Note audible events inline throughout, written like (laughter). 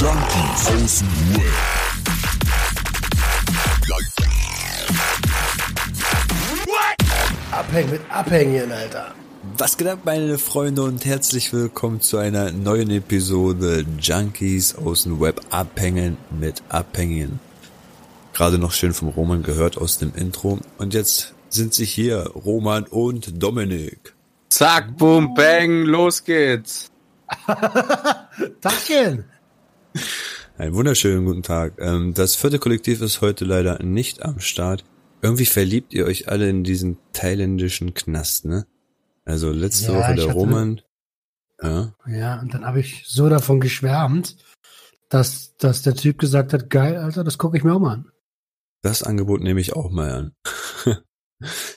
Junkies aus dem Web. Abhängen mit Abhängen, Alter. Was geht ab, meine Freunde, und herzlich willkommen zu einer neuen Episode Junkies aus dem Web abhängen mit Abhängen. Gerade noch schön vom Roman gehört aus dem Intro. Und jetzt sind sie hier, Roman und Dominik. Zack, boom, bang, los geht's. (laughs) Tachchen. Einen wunderschönen guten Tag. Ähm, Das vierte Kollektiv ist heute leider nicht am Start. Irgendwie verliebt ihr euch alle in diesen thailändischen Knast, ne? Also letzte Ja, Woche der Roman. Ja. Ja, und dann habe ich so davon geschwärmt, dass, dass der Typ gesagt hat, geil, Alter, das gucke ich mir auch mal an. Das Angebot nehme ich auch mal an. (laughs)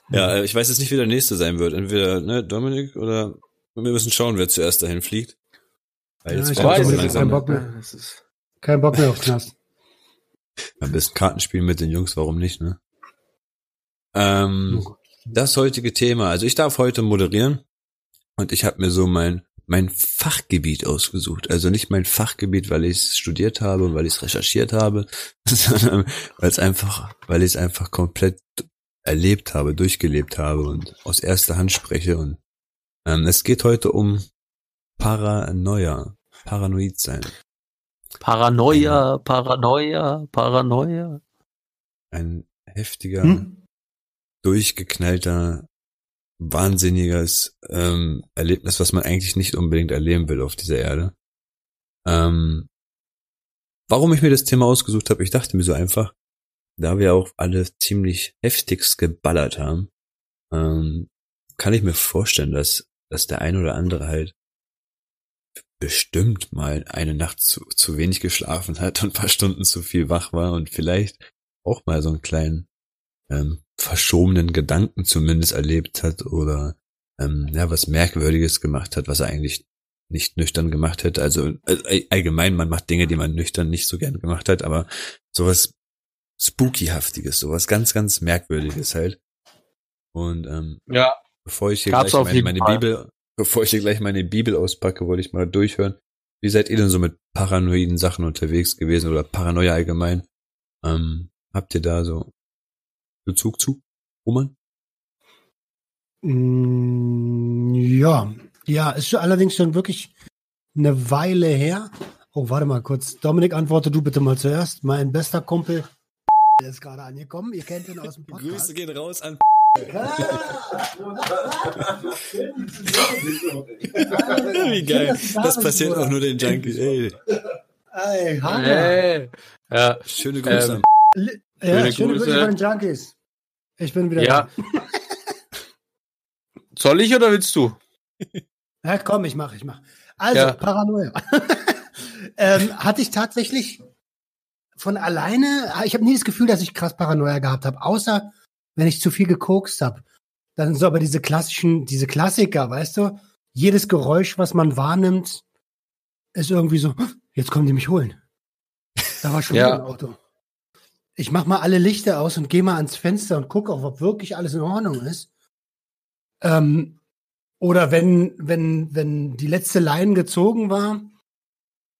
ja, ich weiß jetzt nicht, wie der nächste sein wird. Entweder ne, Dominik oder wir müssen schauen, wer zuerst dahin fliegt. Weil Ja, jetzt ich hab es so langsam. keinen Bock mehr. Kein Bock mehr auf Knast. Am besten Kartenspiel mit den Jungs, warum nicht, ne? Ähm, das heutige Thema, also ich darf heute moderieren und ich habe mir so mein mein Fachgebiet ausgesucht. Also nicht mein Fachgebiet, weil ich es studiert habe und weil ich es recherchiert habe, (laughs) sondern weil es einfach, weil ich es einfach komplett erlebt habe, durchgelebt habe und aus erster Hand spreche. Und ähm, es geht heute um Paranoia, paranoid sein. Paranoia, Paranoia, Paranoia. Ein heftiger, Hm? durchgeknallter, wahnsinniges ähm, Erlebnis, was man eigentlich nicht unbedingt erleben will auf dieser Erde. Ähm, warum ich mir das Thema ausgesucht habe, ich dachte mir so einfach, da wir auch alle ziemlich heftigst geballert haben, ähm, kann ich mir vorstellen, dass, dass der ein oder andere halt bestimmt mal eine Nacht zu, zu wenig geschlafen hat und ein paar Stunden zu viel wach war und vielleicht auch mal so einen kleinen ähm, verschobenen Gedanken zumindest erlebt hat oder ähm, ja was Merkwürdiges gemacht hat, was er eigentlich nicht nüchtern gemacht hätte. Also äh, allgemein, man macht Dinge, die man nüchtern nicht so gern gemacht hat, aber sowas Spookyhaftiges, sowas ganz, ganz Merkwürdiges halt. Und ähm, Ja, bevor ich hier Gab's gleich meine, meine. Bibel, bevor ich hier gleich meine Bibel auspacke, wollte ich mal durchhören. Wie seid ihr denn so mit paranoiden Sachen unterwegs gewesen oder Paranoia allgemein? Ähm, habt ihr da so Bezug zu, Roman? Mm, Ja, ja, ist allerdings schon wirklich eine Weile her. Oh, warte mal kurz. Dominik, antworte du bitte mal zuerst. Mein bester Kumpel der (laughs) ist gerade angekommen. Ihr kennt ihn aus dem Podcast. gehen raus an. Wie geil. Das passiert auch nur den Junkies. Ey, Ey, hey. Ja, schöne Grüße. Ähm, Ja, Schöne schöne Grüße von den Junkies. Ich bin wieder ja. (laughs) Soll ich oder willst du? da. (laughs) Ja, komm, ich mach, ich mach. Also, Ja. Paranoia. (laughs) ähm, hatte ich tatsächlich von alleine, ich habe nie das Gefühl, dass ich krass Paranoia gehabt habe, außer wenn ich zu viel gekokst habe. Dann so aber diese klassischen, diese Klassiker, weißt du? Jedes Geräusch, was man wahrnimmt, ist irgendwie so, jetzt kommen die mich holen. Da war schon Ja. ein Auto. Ich mach mal alle Lichter aus und gehe mal ans Fenster und gucke auch, ob wirklich alles in Ordnung ist. Ähm, oder wenn, wenn, wenn die letzte Line gezogen war,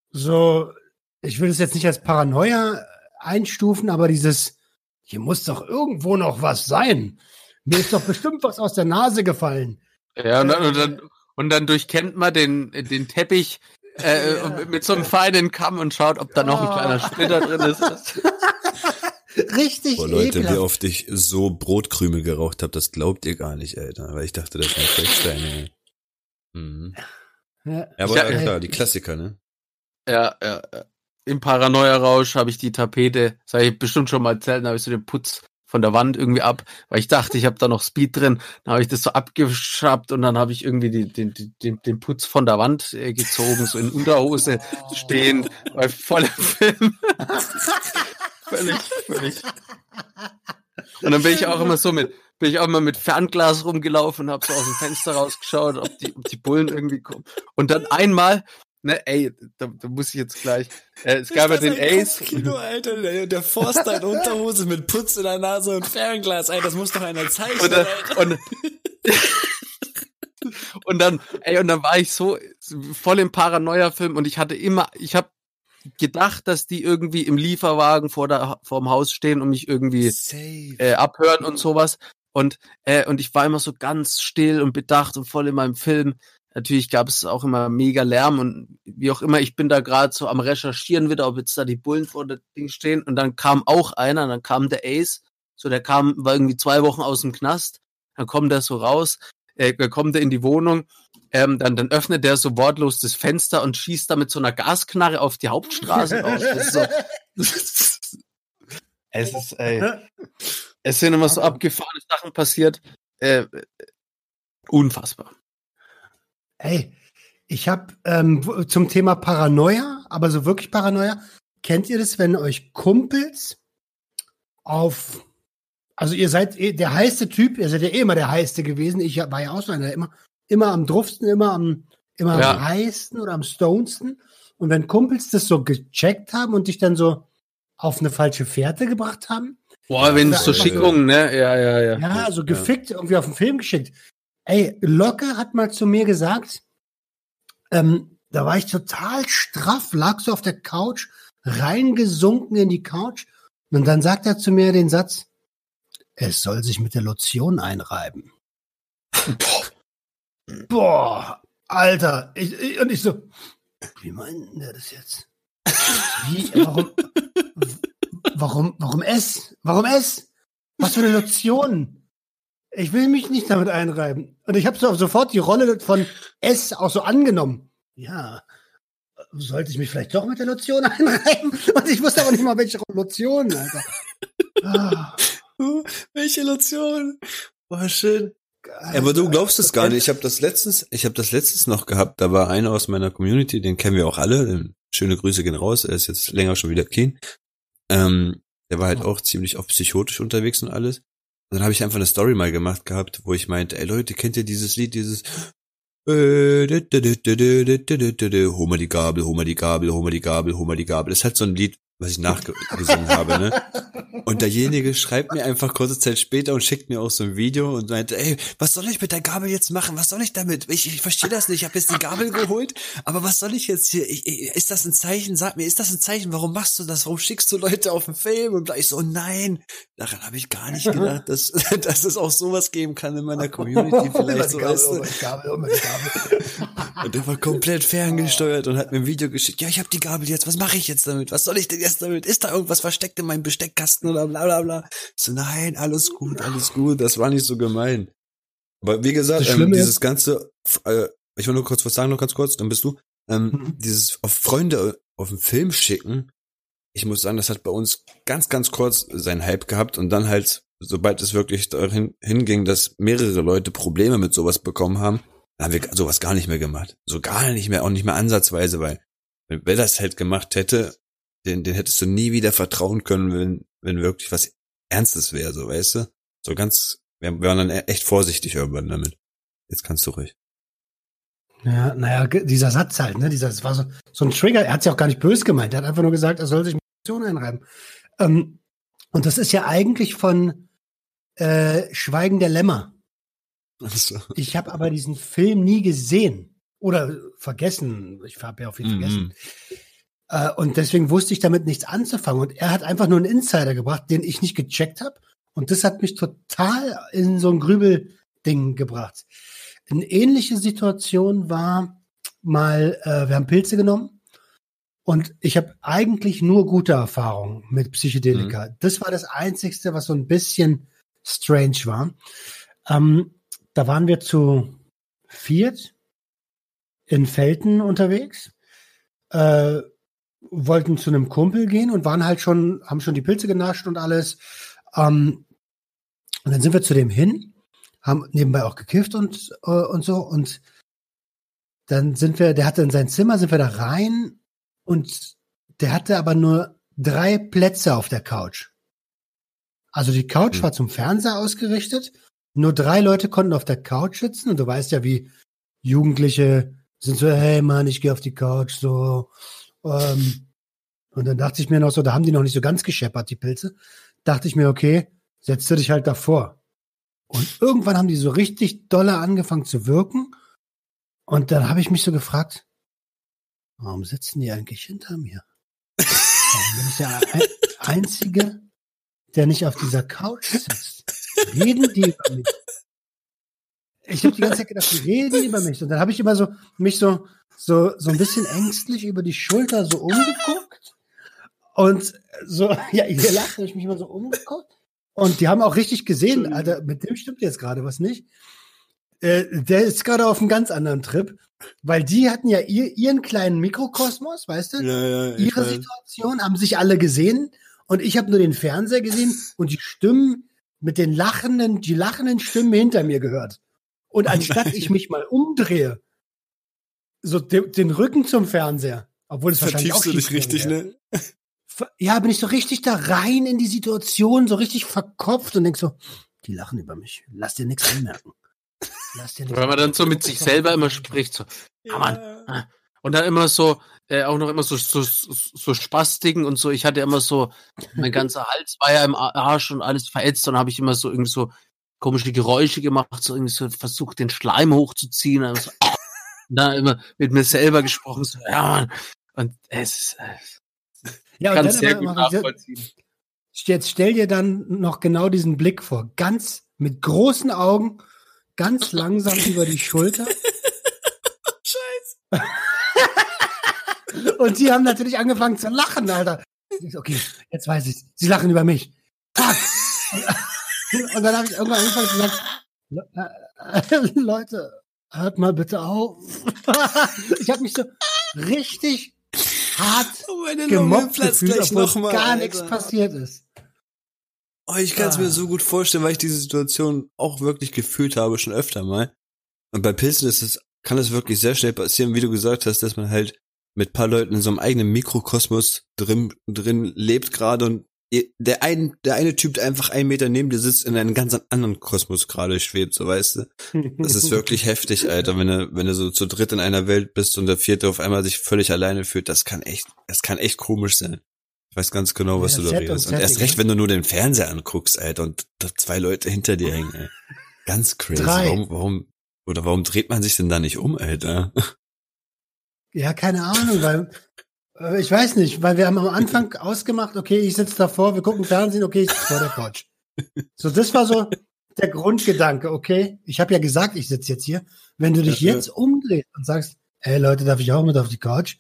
so, ich will es jetzt nicht als Paranoia einstufen, aber dieses, hier muss doch irgendwo noch was sein. Mir ist doch bestimmt was aus der Nase gefallen. Ja, und dann, und dann, und dann durchkennt man den, den Teppich äh, (laughs) Ja. mit- so einem feinen Kamm und schaut, ob da noch ein Oh. kleiner Splitter drin ist. (laughs) Richtig Boah, Leute, wie ekelhaft. oft ich so Brotkrümel geraucht habe, das glaubt ihr gar nicht, Alter. Weil ich dachte, das sind Flecksteine. ey. Mhm. Ja. Ja, aber Ja, klar, die Klassiker, ne? Ja, ja, ja. Im Paranoia-Rausch habe ich die Tapete, das habe ich bestimmt schon mal erzählt, dann habe ich so den Putz von der Wand irgendwie ab, weil ich dachte, ich habe da noch Speed drin. Dann habe ich das so abgeschraubt und dann habe ich irgendwie die, den, den, den Putz von der Wand äh, gezogen, so in Unterhose stehend, bei vollem (laughs) Film. völlig, völlig. Und dann bin ich auch immer so mit, bin ich auch immer mit Fernglas rumgelaufen und habe so aus dem Fenster rausgeschaut, ob die, ob die Bullen irgendwie kommen. Und dann einmal, ne, ey, da, da muss ich jetzt gleich, äh, es gab ja den Ace. Kino, Alter, der, der Forster in Unterhose mit Putz in der Nase und Fernglas, ey, das muss doch einer zeichnen, Und, dann- und, und dann, ey, und dann war ich so voll im Paranoia-Film und ich hatte immer, ich habe gedacht, dass die irgendwie im Lieferwagen vor der vor dem Haus stehen und mich irgendwie äh, abhören und sowas. Und äh, und ich war immer so ganz still und bedacht und voll in meinem Film. Natürlich gab es auch immer mega Lärm und wie auch immer, ich bin da gerade so am Recherchieren wieder, ob jetzt da die Bullen vor dem Ding stehen. Und dann kam auch einer, dann kam der Ace, so der kam, war irgendwie zwei Wochen aus dem Knast, dann kommt er so raus, äh, kommt er in die Wohnung, ähm, dann, dann öffnet er so wortlos das Fenster und schießt da mit so einer Gasknarre auf die Hauptstraße raus. So, (laughs) es ist, ey, es sind immer so abgefahrene Sachen passiert. Äh, unfassbar. Ey, ich habe ähm, zum Thema Paranoia, aber so wirklich Paranoia, kennt ihr das, wenn euch Kumpels auf, also ihr seid eh der heiße Typ, ihr seid ja eh immer der heiße gewesen, ich war ja auch so einer, immer, immer am druffsten, immer am, immer Ja. am heißsten oder am stonsten. Und wenn Kumpels das so gecheckt haben und dich dann so auf eine falsche Fährte gebracht haben, Boah, wenn es so Schickungen, ne? Ja, ja, ja. ja, so gefickt irgendwie auf den Film geschickt. Ey, Locke hat mal zu mir gesagt, ähm, da war ich total straff, lag so auf der Couch, reingesunken in die Couch. Und dann sagt er zu mir den Satz, es soll sich mit der Lotion einreiben. Boah, Alter. Ich, ich, und ich so, wie meint der das jetzt? Wie, warum, (laughs) warum, warum es? Warum es? Was für eine Lotion? Ich will mich nicht damit einreiben. Und ich habe so sofort die Rolle von S auch so angenommen. Ja, sollte ich mich vielleicht doch mit der Lotion (laughs) einreiben? Und ich wusste aber nicht mal, welche Lotion, Alter. Ah, (laughs) Welche Lotion? War schön. Aber du glaubst es gar nicht. Ich habe das letztens, ich habe das letztens noch gehabt. Da war einer aus meiner Community, den kennen wir auch alle. Schöne Grüße gehen raus. Er ist jetzt länger schon wieder clean. Ähm, der war halt auch ziemlich oft psychotisch unterwegs und alles. Und dann habe ich einfach eine Story mal gemacht gehabt, wo ich meinte, ey Leute, kennt ihr dieses Lied, dieses Hol mal die Gabel, hol mal die Gabel, hol mal die Gabel, hol mal die Gabel. Das ist halt so ein Lied, was ich nachgesungen habe, ne? Und derjenige schreibt mir einfach kurze Zeit später und schickt mir auch so ein Video und meinte, ey, was soll ich mit der Gabel jetzt machen? Was soll ich damit? Ich, ich verstehe das nicht. Ich habe jetzt die Gabel geholt, aber was soll ich jetzt hier? Ich, ich, ist das ein Zeichen? Sag mir, ist das ein Zeichen? Warum machst du das? Warum schickst du Leute auf den Film? Und ich so, nein, daran habe ich gar nicht gedacht, dass, (laughs) dass es auch sowas geben kann in meiner Community (laughs) vielleicht. So, weißt du? Und der war komplett ferngesteuert und hat mir ein Video geschickt. Ja, ich habe die Gabel jetzt. Was mache ich jetzt damit? Was soll ich denn jetzt damit? Ist da irgendwas versteckt in meinem Besteckkasten oder bla bla bla? Ich so, nein, alles gut, alles gut. Das war nicht so gemein. Aber wie gesagt, ähm, dieses ganze, äh, ich will nur kurz was sagen, nur ganz kurz, dann bist du. Ähm, Mhm. Dieses auf Freunde auf den Film schicken, ich muss sagen, das hat bei uns ganz, ganz kurz seinen Hype gehabt und dann halt, sobald es wirklich dahin hinging, dass mehrere Leute Probleme mit sowas bekommen haben, dann haben wir sowas gar nicht mehr gemacht. So gar nicht mehr, auch nicht mehr ansatzweise, weil wenn wer das halt gemacht hätte, den, den hättest du nie wieder vertrauen können, wenn, wenn wirklich was Ernstes wäre, so weißt du? So ganz, wir, wir waren dann e- echt vorsichtig irgendwann damit. Jetzt kannst du ruhig. Ja, naja, dieser Satz halt, ne? Dieser, das war so, so ein Trigger. Er hat es ja auch gar nicht böse gemeint. Er hat einfach nur gesagt, er soll sich mit Lotion einreiben. Ähm, und das ist ja eigentlich von äh, Schweigen der Lämmer. Also, Ich habe aber diesen Film nie gesehen oder vergessen. Ich habe ja auch viel vergessen. Äh, und deswegen wusste ich damit nichts anzufangen. Und er hat einfach nur einen Insider gebracht, den ich nicht gecheckt habe. Und das hat mich total in so ein Grübelding gebracht. Eine ähnliche Situation war mal, äh, wir haben Pilze genommen und ich habe eigentlich nur gute Erfahrungen mit Psychedelika. Das war das Einzigste, was so ein bisschen strange war. Ähm, da waren wir zu viert in Felten unterwegs, äh, wollten zu einem Kumpel gehen und waren halt schon, haben schon die Pilze genascht und alles. Ähm, und dann sind wir zu dem hin, haben nebenbei auch gekifft und, äh, und so. Und dann sind wir, der hatte in sein Zimmer, sind wir da rein und der hatte aber nur drei Plätze auf der Couch. Also die Couch Hm. war zum Fernseher ausgerichtet. Nur drei Leute konnten auf der Couch sitzen und du weißt ja, wie Jugendliche sind so, hey Mann, ich gehe auf die Couch, so. Ähm, und dann dachte ich mir noch so, da haben die noch nicht so ganz gescheppert, die Pilze. Dachte ich mir, okay, setzt du dich halt davor. Und irgendwann haben die so richtig dolle angefangen zu wirken. Und dann habe ich mich so gefragt, warum sitzen die eigentlich hinter mir? Warum bin ich der Ein- Einzige, der nicht auf dieser Couch sitzt? Reden die über mich? Ich habe die ganze Zeit gedacht, die reden über mich. Und dann habe ich immer so mich so, so, so ein bisschen ängstlich über die Schulter so umgeguckt. Und so, (laughs) ja, ihr lacht, habe ich mich mal so umgeguckt. Und die haben auch richtig gesehen, Alter, mit dem stimmt jetzt gerade was nicht. Äh, der ist gerade auf einem ganz anderen Trip, weil die hatten ja ihr, ihren kleinen Mikrokosmos, weißt du? Ja, ja, ihre weiß. Situation, haben sich alle gesehen und ich habe nur den Fernseher gesehen und die Stimmen mit den lachenden, die lachenden Stimmen hinter mir gehört. Und (laughs) anstatt ich mich mal umdrehe, so de, den Rücken zum Fernseher, obwohl es wahrscheinlich auch du dich schief richtig, wäre. ne? Ja, bin ich so richtig da rein in die Situation, so richtig verkopft und denk so, die lachen über mich. Lass dir nichts anmerken. Lass dir nichts Weil man dann so mit sich selber immer spricht, so, ah, Mann, Und dann immer so, äh, auch noch immer so, so, so, so Spastiken und so. Ich hatte immer so, mein ganzer Hals war ja im Arsch und alles verätzt. Und habe ich immer so irgendwie so komische Geräusche gemacht, so irgendwie so versucht, den Schleim hochzuziehen. Und so, (laughs) und dann immer mit mir selber gesprochen, so, ja, Mann. Und es ist, äh, Ja, und kann sehr gut nachvollziehen. Jetzt stell dir dann noch genau diesen Blick vor. Ganz mit großen Augen, ganz langsam (laughs) über die Schulter. Scheiße. (laughs) Und sie haben natürlich angefangen zu lachen, Alter. Okay, jetzt weiß ich. Sie lachen über mich. Fuck. Und dann habe ich irgendwann angefangen zu sagen, "Le- äh, (laughs) Leute, hört mal bitte auf. (laughs) Ich habe mich so richtig hart Oh, gemobbt gefühlt, obwohl gar nichts passiert ist. Oh, ich kann es Ah. mir so gut vorstellen, weil ich diese Situation auch wirklich gefühlt habe, schon öfter mal. Und bei Pilzen ist es, kann es wirklich sehr schnell passieren, wie du gesagt hast, dass man halt mit paar Leuten in so einem eigenen Mikrokosmos drin, drin lebt gerade und der ein, der eine Typ, der einfach einen Meter neben dir sitzt, in einem ganz anderen Kosmos gerade schwebt, so weißt du. Das ist wirklich (laughs) heftig, Alter, wenn du, wenn du so zu dritt in einer Welt bist und der vierte auf einmal sich völlig alleine fühlt, das kann echt, das kann echt komisch sein. Ich weiß ganz genau, was Ja, du da und redest. Und Setting, erst recht, wenn du nur den Fernseher anguckst, Alter, und da zwei Leute hinter dir hängen, ey. (laughs) Ganz crazy. Drei. Warum, warum, oder warum dreht man sich denn da nicht um, Alter? Ja, keine Ahnung, weil ich weiß nicht, weil wir haben am Anfang ausgemacht, okay, ich sitze davor, wir gucken Fernsehen, okay, ich sitze vor der Couch. So, das war so der Grundgedanke, okay, ich habe ja gesagt, ich sitze jetzt hier. Wenn du dich Ja, ja. jetzt umdrehst und sagst, hey Leute, darf ich auch mit auf die Couch?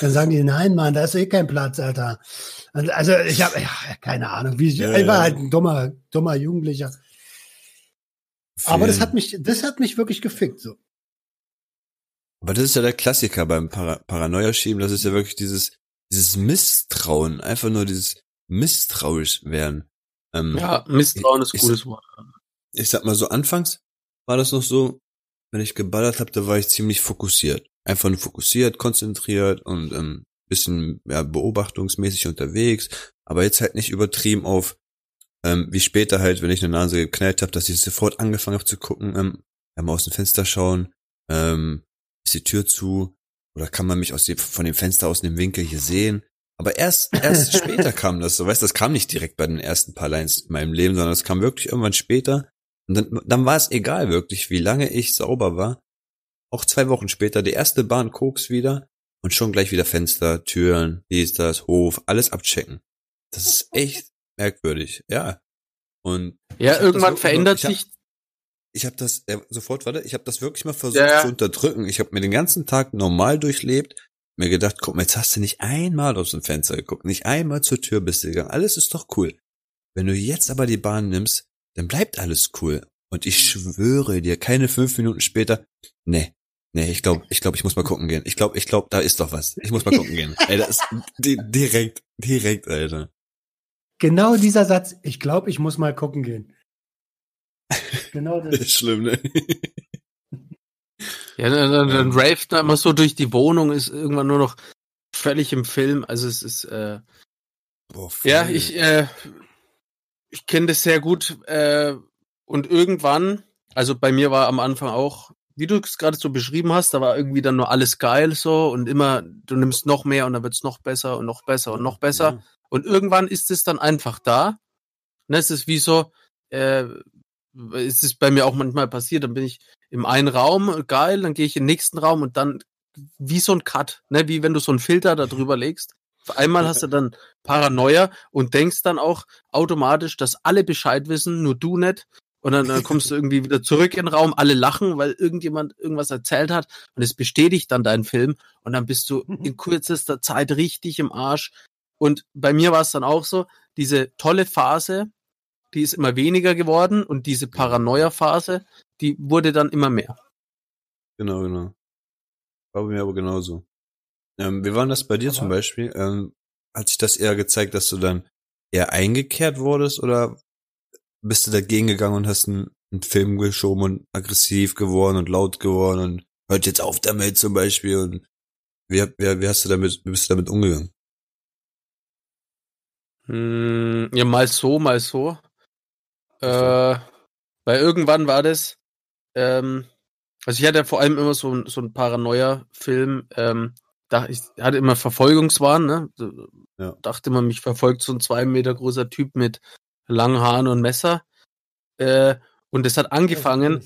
Dann sagen die, nein, Mann, da ist eh kein Platz, Alter. Also ich habe ja, keine Ahnung, wie ich, Ja, ich war ja. halt ein dummer, dummer Jugendlicher. Aber das hat mich, das hat mich wirklich gefickt. So. Aber das ist ja der Klassiker beim Para Paranoia-Schieben, das ist ja wirklich dieses, dieses Misstrauen, einfach nur dieses misstrauisch werden. Ähm, Ja, Misstrauen ist ein gutes Wort. ich sag mal so, anfangs war das noch so, wenn ich geballert habe, da war ich ziemlich fokussiert. Einfach nur fokussiert, konzentriert und ähm, bisschen ja, beobachtungsmäßig unterwegs, aber jetzt halt nicht übertrieben auf, ähm, wie später halt, wenn ich eine Nase geknallt habe, dass ich sofort angefangen habe zu gucken, ähm, einmal aus dem Fenster schauen, ähm, ist die Tür zu oder kann man mich aus dem, von dem Fenster aus dem Winkel hier sehen? Aber erst, erst (laughs) später kam das so, weißt du, das kam nicht direkt bei den ersten paar Lines in meinem Leben, sondern es kam wirklich irgendwann später. Und dann, dann war es egal wirklich, wie lange ich sauber war. Auch zwei Wochen später, die erste Bahn Koks wieder und schon gleich wieder Fenster, Türen, dies, das, Hof, alles abchecken. Das ist echt merkwürdig, ja. Und Ja, irgendwann verändert sich ich habe das äh, sofort, warte, ich habe das wirklich mal versucht Ja, ja. zu unterdrücken. Ich habe mir den ganzen Tag normal durchlebt, mir gedacht, guck mal, jetzt hast du nicht einmal aus dem Fenster geguckt, nicht einmal zur Tür bist du gegangen. Alles ist doch cool. Wenn du jetzt aber die Bahn nimmst, dann bleibt alles cool. Und ich schwöre dir, keine fünf Minuten später, nee, nee, ich glaube, ich glaube, ich muss mal gucken gehen. Ich glaube, ich glaube, da ist doch was. Ich muss mal gucken gehen. Ey, das ist (laughs) di direkt, direkt, Alter. Genau dieser Satz, ich glaube, ich muss mal gucken gehen. (laughs) Genau Das das. ist schlimm, ne? Ja, dann, dann, dann raved man immer so durch die Wohnung, ist irgendwann nur noch völlig im Film. Also es ist, äh, Boah, ja, ich, äh, ich kenne das sehr gut. Äh, und irgendwann, also bei mir war am Anfang auch, wie du es gerade so beschrieben hast, da war irgendwie dann nur alles geil so und immer, du nimmst noch mehr und dann wird's noch besser und noch besser und noch besser. Ja. Und irgendwann ist es dann einfach da. Ne, es ist wie so, äh, es ist bei mir auch manchmal passiert, dann bin ich im einen Raum, geil, dann gehe ich in den nächsten Raum und dann wie so ein Cut, ne, wie wenn du so einen Filter da drüber legst. einmal hast du dann Paranoia und denkst dann auch automatisch, dass alle Bescheid wissen, nur du nicht. Und dann, dann kommst du irgendwie wieder zurück in den Raum, alle lachen, weil irgendjemand irgendwas erzählt hat und es bestätigt dann deinen Film und dann bist du in kürzester Zeit richtig im Arsch. Und bei mir war es dann auch so, diese tolle Phase, die ist immer weniger geworden und diese Paranoia-Phase, die wurde dann immer mehr. Genau, genau. War bei mir aber genauso. Ähm, wie war denn das bei dir Aber- zum Beispiel? Ähm, hat sich das eher gezeigt, dass du dann eher eingekehrt wurdest oder bist du dagegen gegangen und hast einen, einen Film geschoben und aggressiv geworden und laut geworden und hört jetzt auf damit zum Beispiel und wie, wie, wie hast du damit, wie bist du damit umgegangen? Hm, ja, mal so, mal so. Äh, weil irgendwann war das, ähm, also ich hatte ja vor allem immer so, ein- so ein Paranoia-Film, ähm, da ich hatte immer Verfolgungswahn, ne? Ja. Dachte man, mich verfolgt so ein zwei Meter großer Typ mit langen Haaren und Messer. Äh, und es hat angefangen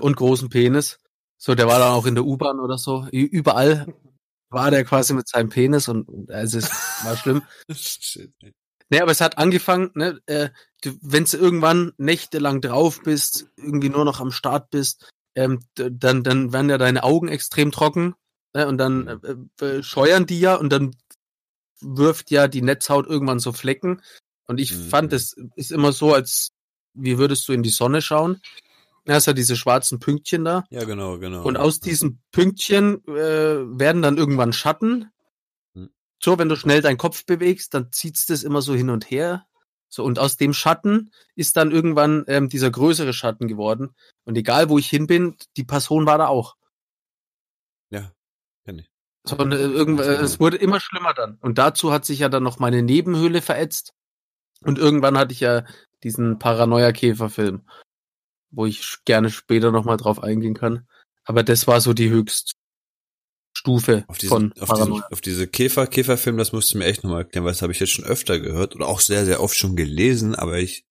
und großen Penis. So, der war dann auch in der U-Bahn oder so. Überall (laughs) war der quasi mit seinem Penis und, und also es war schlimm. (laughs) Shit. Nee, aber es hat angefangen, ne, äh, wenn du irgendwann nächtelang drauf bist, irgendwie nur noch am Start bist, ähm, dann, dann werden ja deine Augen extrem trocken ne, und dann äh, äh, scheuern die ja und dann wirft ja die Netzhaut irgendwann so Flecken. Und ich Mhm. fand, es ist immer so, als wie würdest du in die Sonne schauen. Ja, hast ja diese schwarzen Pünktchen da. Ja, genau, genau. Und aus diesen Pünktchen äh, werden dann irgendwann Schatten. So, wenn du schnell deinen Kopf bewegst, dann zieht's das immer so hin und her. So, und aus dem Schatten ist dann irgendwann ähm, dieser größere Schatten geworden. Und egal, wo ich hin bin, die Person war da auch. Ja, kenn ich. So, und, äh, irgend, äh, es wurde immer schlimmer dann. Und dazu hat sich ja dann noch meine Nebenhöhle verätzt. Und irgendwann hatte ich ja diesen Paranoia-Käfer-Film, wo ich gerne später nochmal drauf eingehen kann. Aber das war so die Höchststufe Auf diese, von auf diese, auf diese Käfer, Käferfilm, das musst du mir echt nochmal erklären, weil das habe ich jetzt schon öfter gehört oder auch sehr, sehr oft schon gelesen, aber ich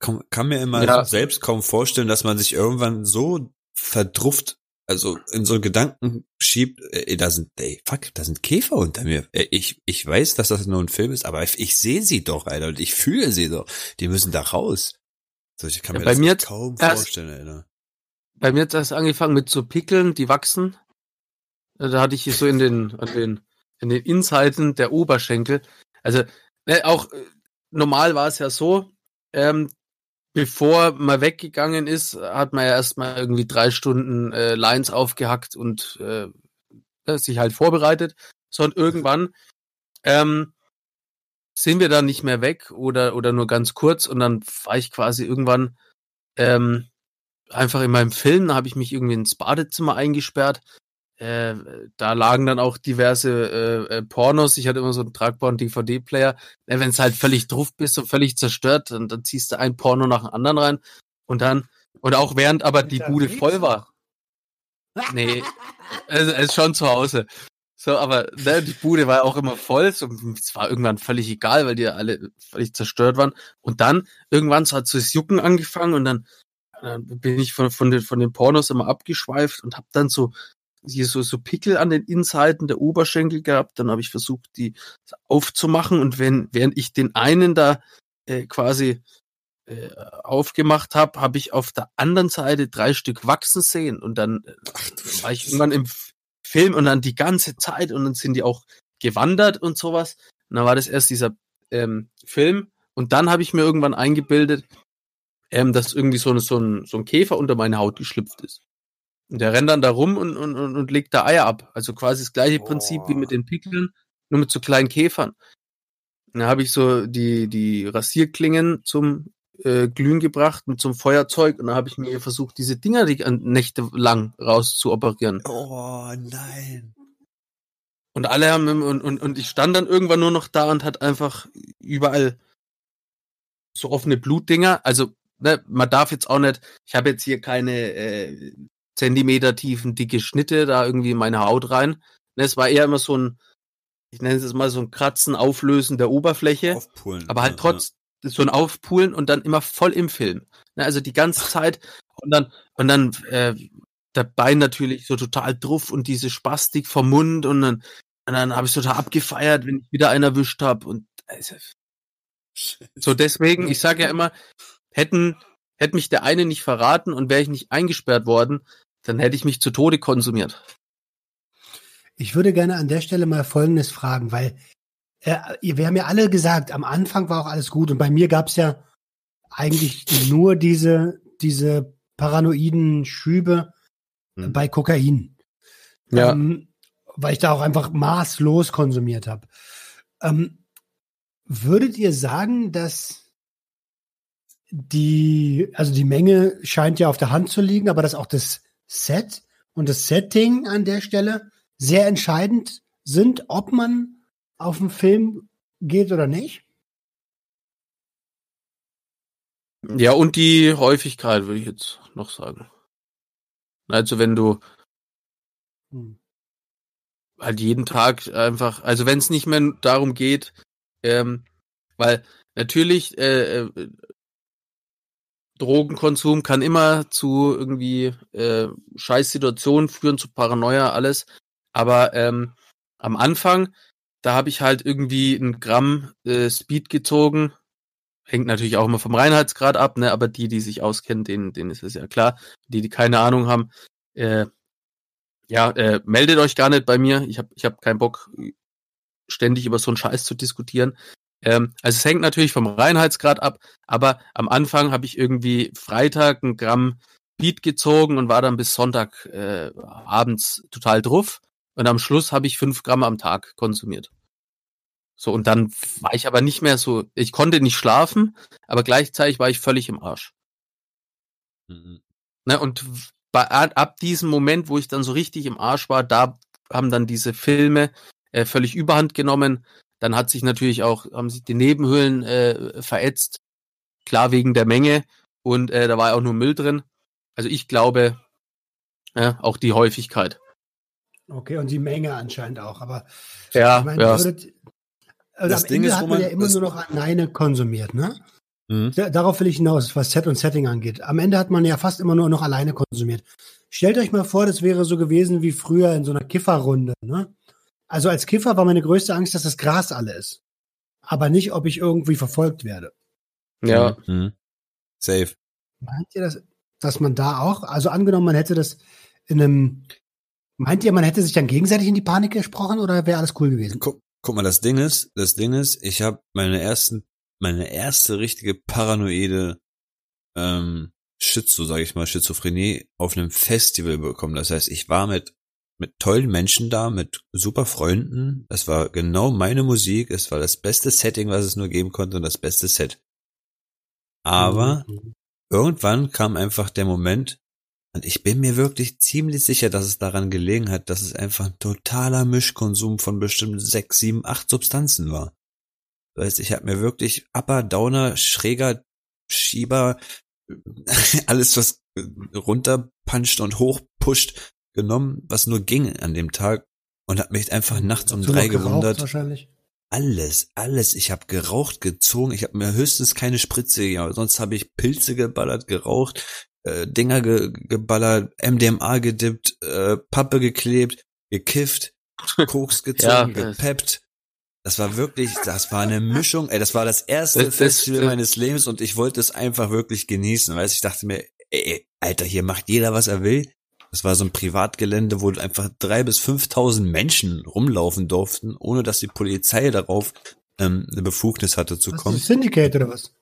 komm, kann mir immer Ja. selbst kaum vorstellen, dass man sich irgendwann so verdrufft, also in so Gedanken schiebt, ey, da sind, ey, fuck, da sind Käfer unter mir. Ey, Ich, ich weiß, dass das nur ein Film ist, aber ich, ich sehe sie doch, Alter, und ich fühle sie doch. Die müssen da raus. So, ich kann Ja, mir bei das mir kaum vorstellen, Alter. Bei mir hat das angefangen mit so Pickeln, die wachsen. Äh, Da hatte ich so in den, an den, in den Innenseiten der Oberschenkel. Also, ne, auch äh, normal war es ja so, ähm, bevor man weggegangen ist, hat man ja erstmal irgendwie drei Stunden äh, Lines aufgehackt und äh, äh, sich halt vorbereitet. So, und irgendwann ähm, sind wir dann nicht mehr weg oder, oder nur ganz kurz und dann war ich quasi irgendwann ähm, einfach in meinem Film, da habe ich mich irgendwie ins Badezimmer eingesperrt. Äh, da lagen dann auch diverse äh, äh, Pornos. Ich hatte immer so einen tragbaren DVD-Player. Äh, Wenn es halt völlig drauf bist und völlig zerstört, dann, dann ziehst du ein Porno nach dem anderen rein und dann und auch während aber die Bude voll war. Nee, es es ist schon zu Hause. So, aber ne, die Bude war auch immer voll. So, es war irgendwann völlig egal, weil die ja alle völlig zerstört waren. Und dann irgendwann so hat so das Jucken angefangen und dann, dann bin ich von, von, den, von den Pornos immer abgeschweift und habe dann so hier so, so Pickel an den Innenseiten der Oberschenkel gehabt. Dann habe ich versucht, die aufzumachen und wenn, während ich den einen da äh, quasi äh, aufgemacht habe, habe ich auf der anderen Seite drei Stück wachsen sehen und dann äh, war ich irgendwann im Film und dann die ganze Zeit und dann sind die auch gewandert und sowas. Und dann war das erst dieser ähm, Film und dann habe ich mir irgendwann eingebildet, ähm, dass irgendwie so, eine, so, ein, so ein Käfer unter meine Haut geschlüpft ist. Und der rennt dann da rum und, und, und, und legt da Eier ab. Also quasi das gleiche Prinzip wie mit den Pickeln, nur mit so kleinen Käfern. Und da habe ich so die, die Rasierklingen zum äh, Glühen gebracht so einem Feuerzeug und dann habe ich mir versucht, diese Dinger die Nächte lang rauszuoperieren. Oh, nein. Und alle haben und, und, und ich stand dann irgendwann nur noch da und hat einfach überall so offene Blutdinger. Also, ne, man darf jetzt auch nicht, ich habe jetzt hier keine äh, Zentimeter tiefen dicke Schnitte da irgendwie in meine Haut rein. Ne, es war eher immer so ein, ich nenne es jetzt mal so ein Kratzen, Auflösen der Oberfläche. Aufpulen. aber halt Ja, trotz so ein Aufpulen und dann immer voll im Film. Ne, also die ganze (laughs) Zeit und dann und dann äh, dabei natürlich so total druff und diese Spastik vom Mund und dann Und dann habe ich total abgefeiert, wenn ich wieder einen erwischt habe. Und also, so deswegen, ich sage ja immer, hätten, hätte mich der eine nicht verraten und wäre ich nicht eingesperrt worden, dann hätte ich mich zu Tode konsumiert. Ich würde gerne an der Stelle mal Folgendes fragen, weil äh, wir haben ja alle gesagt, am Anfang war auch alles gut und bei mir gab es ja eigentlich nur diese, diese paranoiden Schübe Hm. bei Kokain. Ja. Ähm, weil ich da auch einfach maßlos konsumiert habe. Ähm, würdet ihr sagen, dass die, also die Menge scheint ja auf der Hand zu liegen, aber dass auch das Set und das Setting an der Stelle sehr entscheidend sind, ob man auf den Film geht oder nicht? Ja, und die Häufigkeit, würde ich jetzt noch sagen. Also wenn du Hm. halt jeden Tag einfach, also wenn es nicht mehr darum geht, ähm, weil natürlich äh, äh, Drogenkonsum kann immer zu irgendwie äh, Scheißsituationen führen, zu Paranoia, alles. Aber ähm, am Anfang, da habe ich halt irgendwie ein Gramm äh, Speed gezogen. Hängt natürlich auch immer vom Reinheitsgrad ab, ne? Aber die, die sich auskennen, denen, denen ist es ja klar. Die, die keine Ahnung haben, äh, ja, äh, meldet euch gar nicht bei mir. Ich habe ich hab keinen Bock, ständig über so einen Scheiß zu diskutieren. Ähm, also es hängt natürlich vom Reinheitsgrad ab, aber am Anfang habe ich irgendwie Freitag ein Gramm Beat gezogen und war dann bis Sonntag äh, abends total drauf. Und am Schluss habe ich fünf Gramm am Tag konsumiert. So, und dann war ich aber nicht mehr so, ich konnte nicht schlafen, aber gleichzeitig war ich völlig im Arsch. Mhm. Ne, und bei, ab diesem Moment, wo ich dann so richtig im Arsch war, da haben dann diese Filme äh, völlig überhand genommen. Dann hat sich natürlich auch, haben sich die Nebenhöhlen äh, verätzt. Klar wegen der Menge. Und äh, da war ja auch nur Müll drin. Also ich glaube, äh, auch die Häufigkeit. Okay, und die Menge anscheinend auch, aber Ja, ich meine, ja. würdet, also Das am Ding Ende ist, hat wo man ja immer nur noch alleine konsumiert, ne? Mhm. Da- Darauf will ich hinaus, was Set und Setting angeht. Am Ende hat man ja fast immer nur noch alleine konsumiert. Stellt euch mal vor, das wäre so gewesen wie früher in so einer Kifferrunde. Ne? Also als Kiffer war meine größte Angst, dass das Gras alle ist. Aber nicht, ob ich irgendwie verfolgt werde. Ja. Mhm. Safe. Meint ihr, dass, dass man da auch, also angenommen, man hätte das in einem, meint ihr, man hätte sich dann gegenseitig in die Panik gesprochen oder wäre alles cool gewesen? Guck, guck mal, das Ding ist, das Ding ist, ich habe meine ersten, meine erste richtige paranoide ähm, Schizo, sage ich mal, Schizophrenie auf einem Festival bekommen. Das heißt, ich war mit mit tollen Menschen da, mit super Freunden. Das war genau meine Musik. Es war das beste Setting, was es nur geben konnte und das beste Set. Aber Mhm. irgendwann kam einfach der Moment, und ich bin mir wirklich ziemlich sicher, dass es daran gelegen hat, dass es einfach ein totaler Mischkonsum von bestimmt sechs, sieben, acht Substanzen war. Das heißt, ich habe mir wirklich Upper, Downer, Schräger, Schieber, (laughs) alles was runterpuncht und hochpusht, genommen, was nur ging an dem Tag und habe mich einfach nachts um drei gewundert. Wahrscheinlich. Alles, alles. Ich habe geraucht, gezogen. Ich habe mir höchstens keine Spritze, ja, sonst habe ich Pilze geballert, geraucht, äh, Dinger ge geballert, MDMA gedippt, äh, Pappe geklebt, gekifft, Koks (laughs) gezogen, Ja, das- gepeppt. Das war wirklich, das war eine Mischung. Ey, das war das erste Das- das- Festival meines Lebens und ich wollte es einfach wirklich genießen. Weißt, ich dachte mir, ey, Alter, hier macht jeder was er will. Das war so ein Privatgelände, wo einfach drei bis fünftausend Menschen rumlaufen durften, ohne dass die Polizei darauf ähm, eine Befugnis hatte zu Was kommen. ist das Syndicate oder was?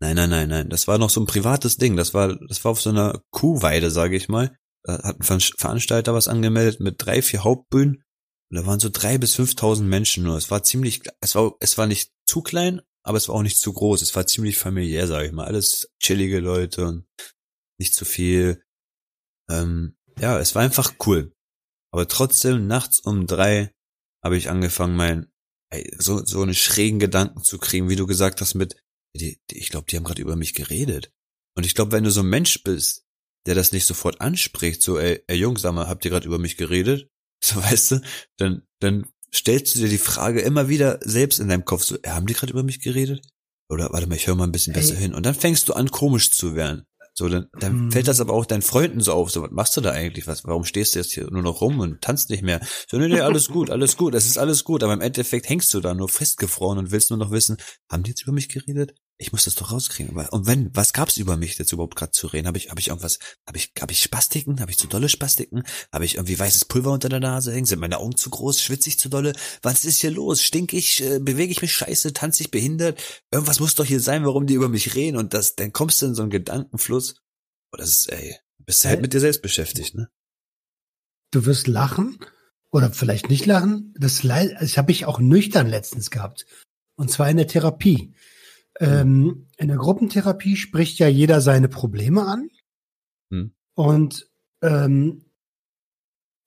Nein, nein, nein, nein. Das war noch so ein privates Ding. Das war, das war auf so einer Kuhweide, sage ich mal. Da hat ein Ver- Veranstalter was angemeldet mit drei, vier Hauptbühnen. Und da waren so drei bis fünftausend Menschen nur. Es war ziemlich, es war, es war nicht zu klein, aber es war auch nicht zu groß. Es war ziemlich familiär, sage ich mal. Alles chillige Leute und nicht zu viel. Ähm, ja, es war einfach cool. Aber trotzdem, nachts um drei habe ich angefangen, mein, ey, so, so eine schrägen Gedanken zu kriegen, wie du gesagt hast, mit, die, die, ich glaube, die haben gerade über mich geredet. Und ich glaube, wenn du so ein Mensch bist, der das nicht sofort anspricht, so, ey, ey Jungs, sag mal, habt ihr gerade über mich geredet? (laughs) So, weißt du, dann, dann stellst du dir die Frage immer wieder selbst in deinem Kopf, so, haben die gerade über mich geredet? Oder warte mal, ich höre mal ein bisschen Ey. besser hin. Und dann fängst du an, komisch zu werden. So, dann, dann Hm. fällt das aber auch deinen Freunden so auf. So, was machst du da eigentlich? Was, warum stehst du jetzt hier nur noch rum und tanzt nicht mehr? So, nee, nee, alles gut, alles gut, es ist alles gut. Aber im Endeffekt hängst du da nur festgefroren und willst nur noch wissen, haben die jetzt über mich geredet? Ich muss das doch rauskriegen. Und wenn, was gab's über mich jetzt überhaupt gerade zu reden? Habe ich, habe ich irgendwas, habe ich, habe ich Spastiken? Habe ich zu dolle Spastiken? Habe ich irgendwie weißes Pulver unter der Nase hängen? Sind meine Augen zu groß? Schwitze ich zu dolle? Was ist hier los? Stink ich? Äh, bewege ich mich scheiße? Tanze ich behindert? Irgendwas muss doch hier sein, warum die über mich reden. Und das, dann kommst du in so einen Gedankenfluss. Oh, das ist, ey, bist du halt mit dir selbst beschäftigt, ne? Du wirst lachen oder vielleicht nicht lachen. Das, das habe ich auch nüchtern letztens gehabt. Und zwar in der Therapie. Ähm, in der Gruppentherapie spricht ja jeder seine Probleme an. Hm. Und ähm,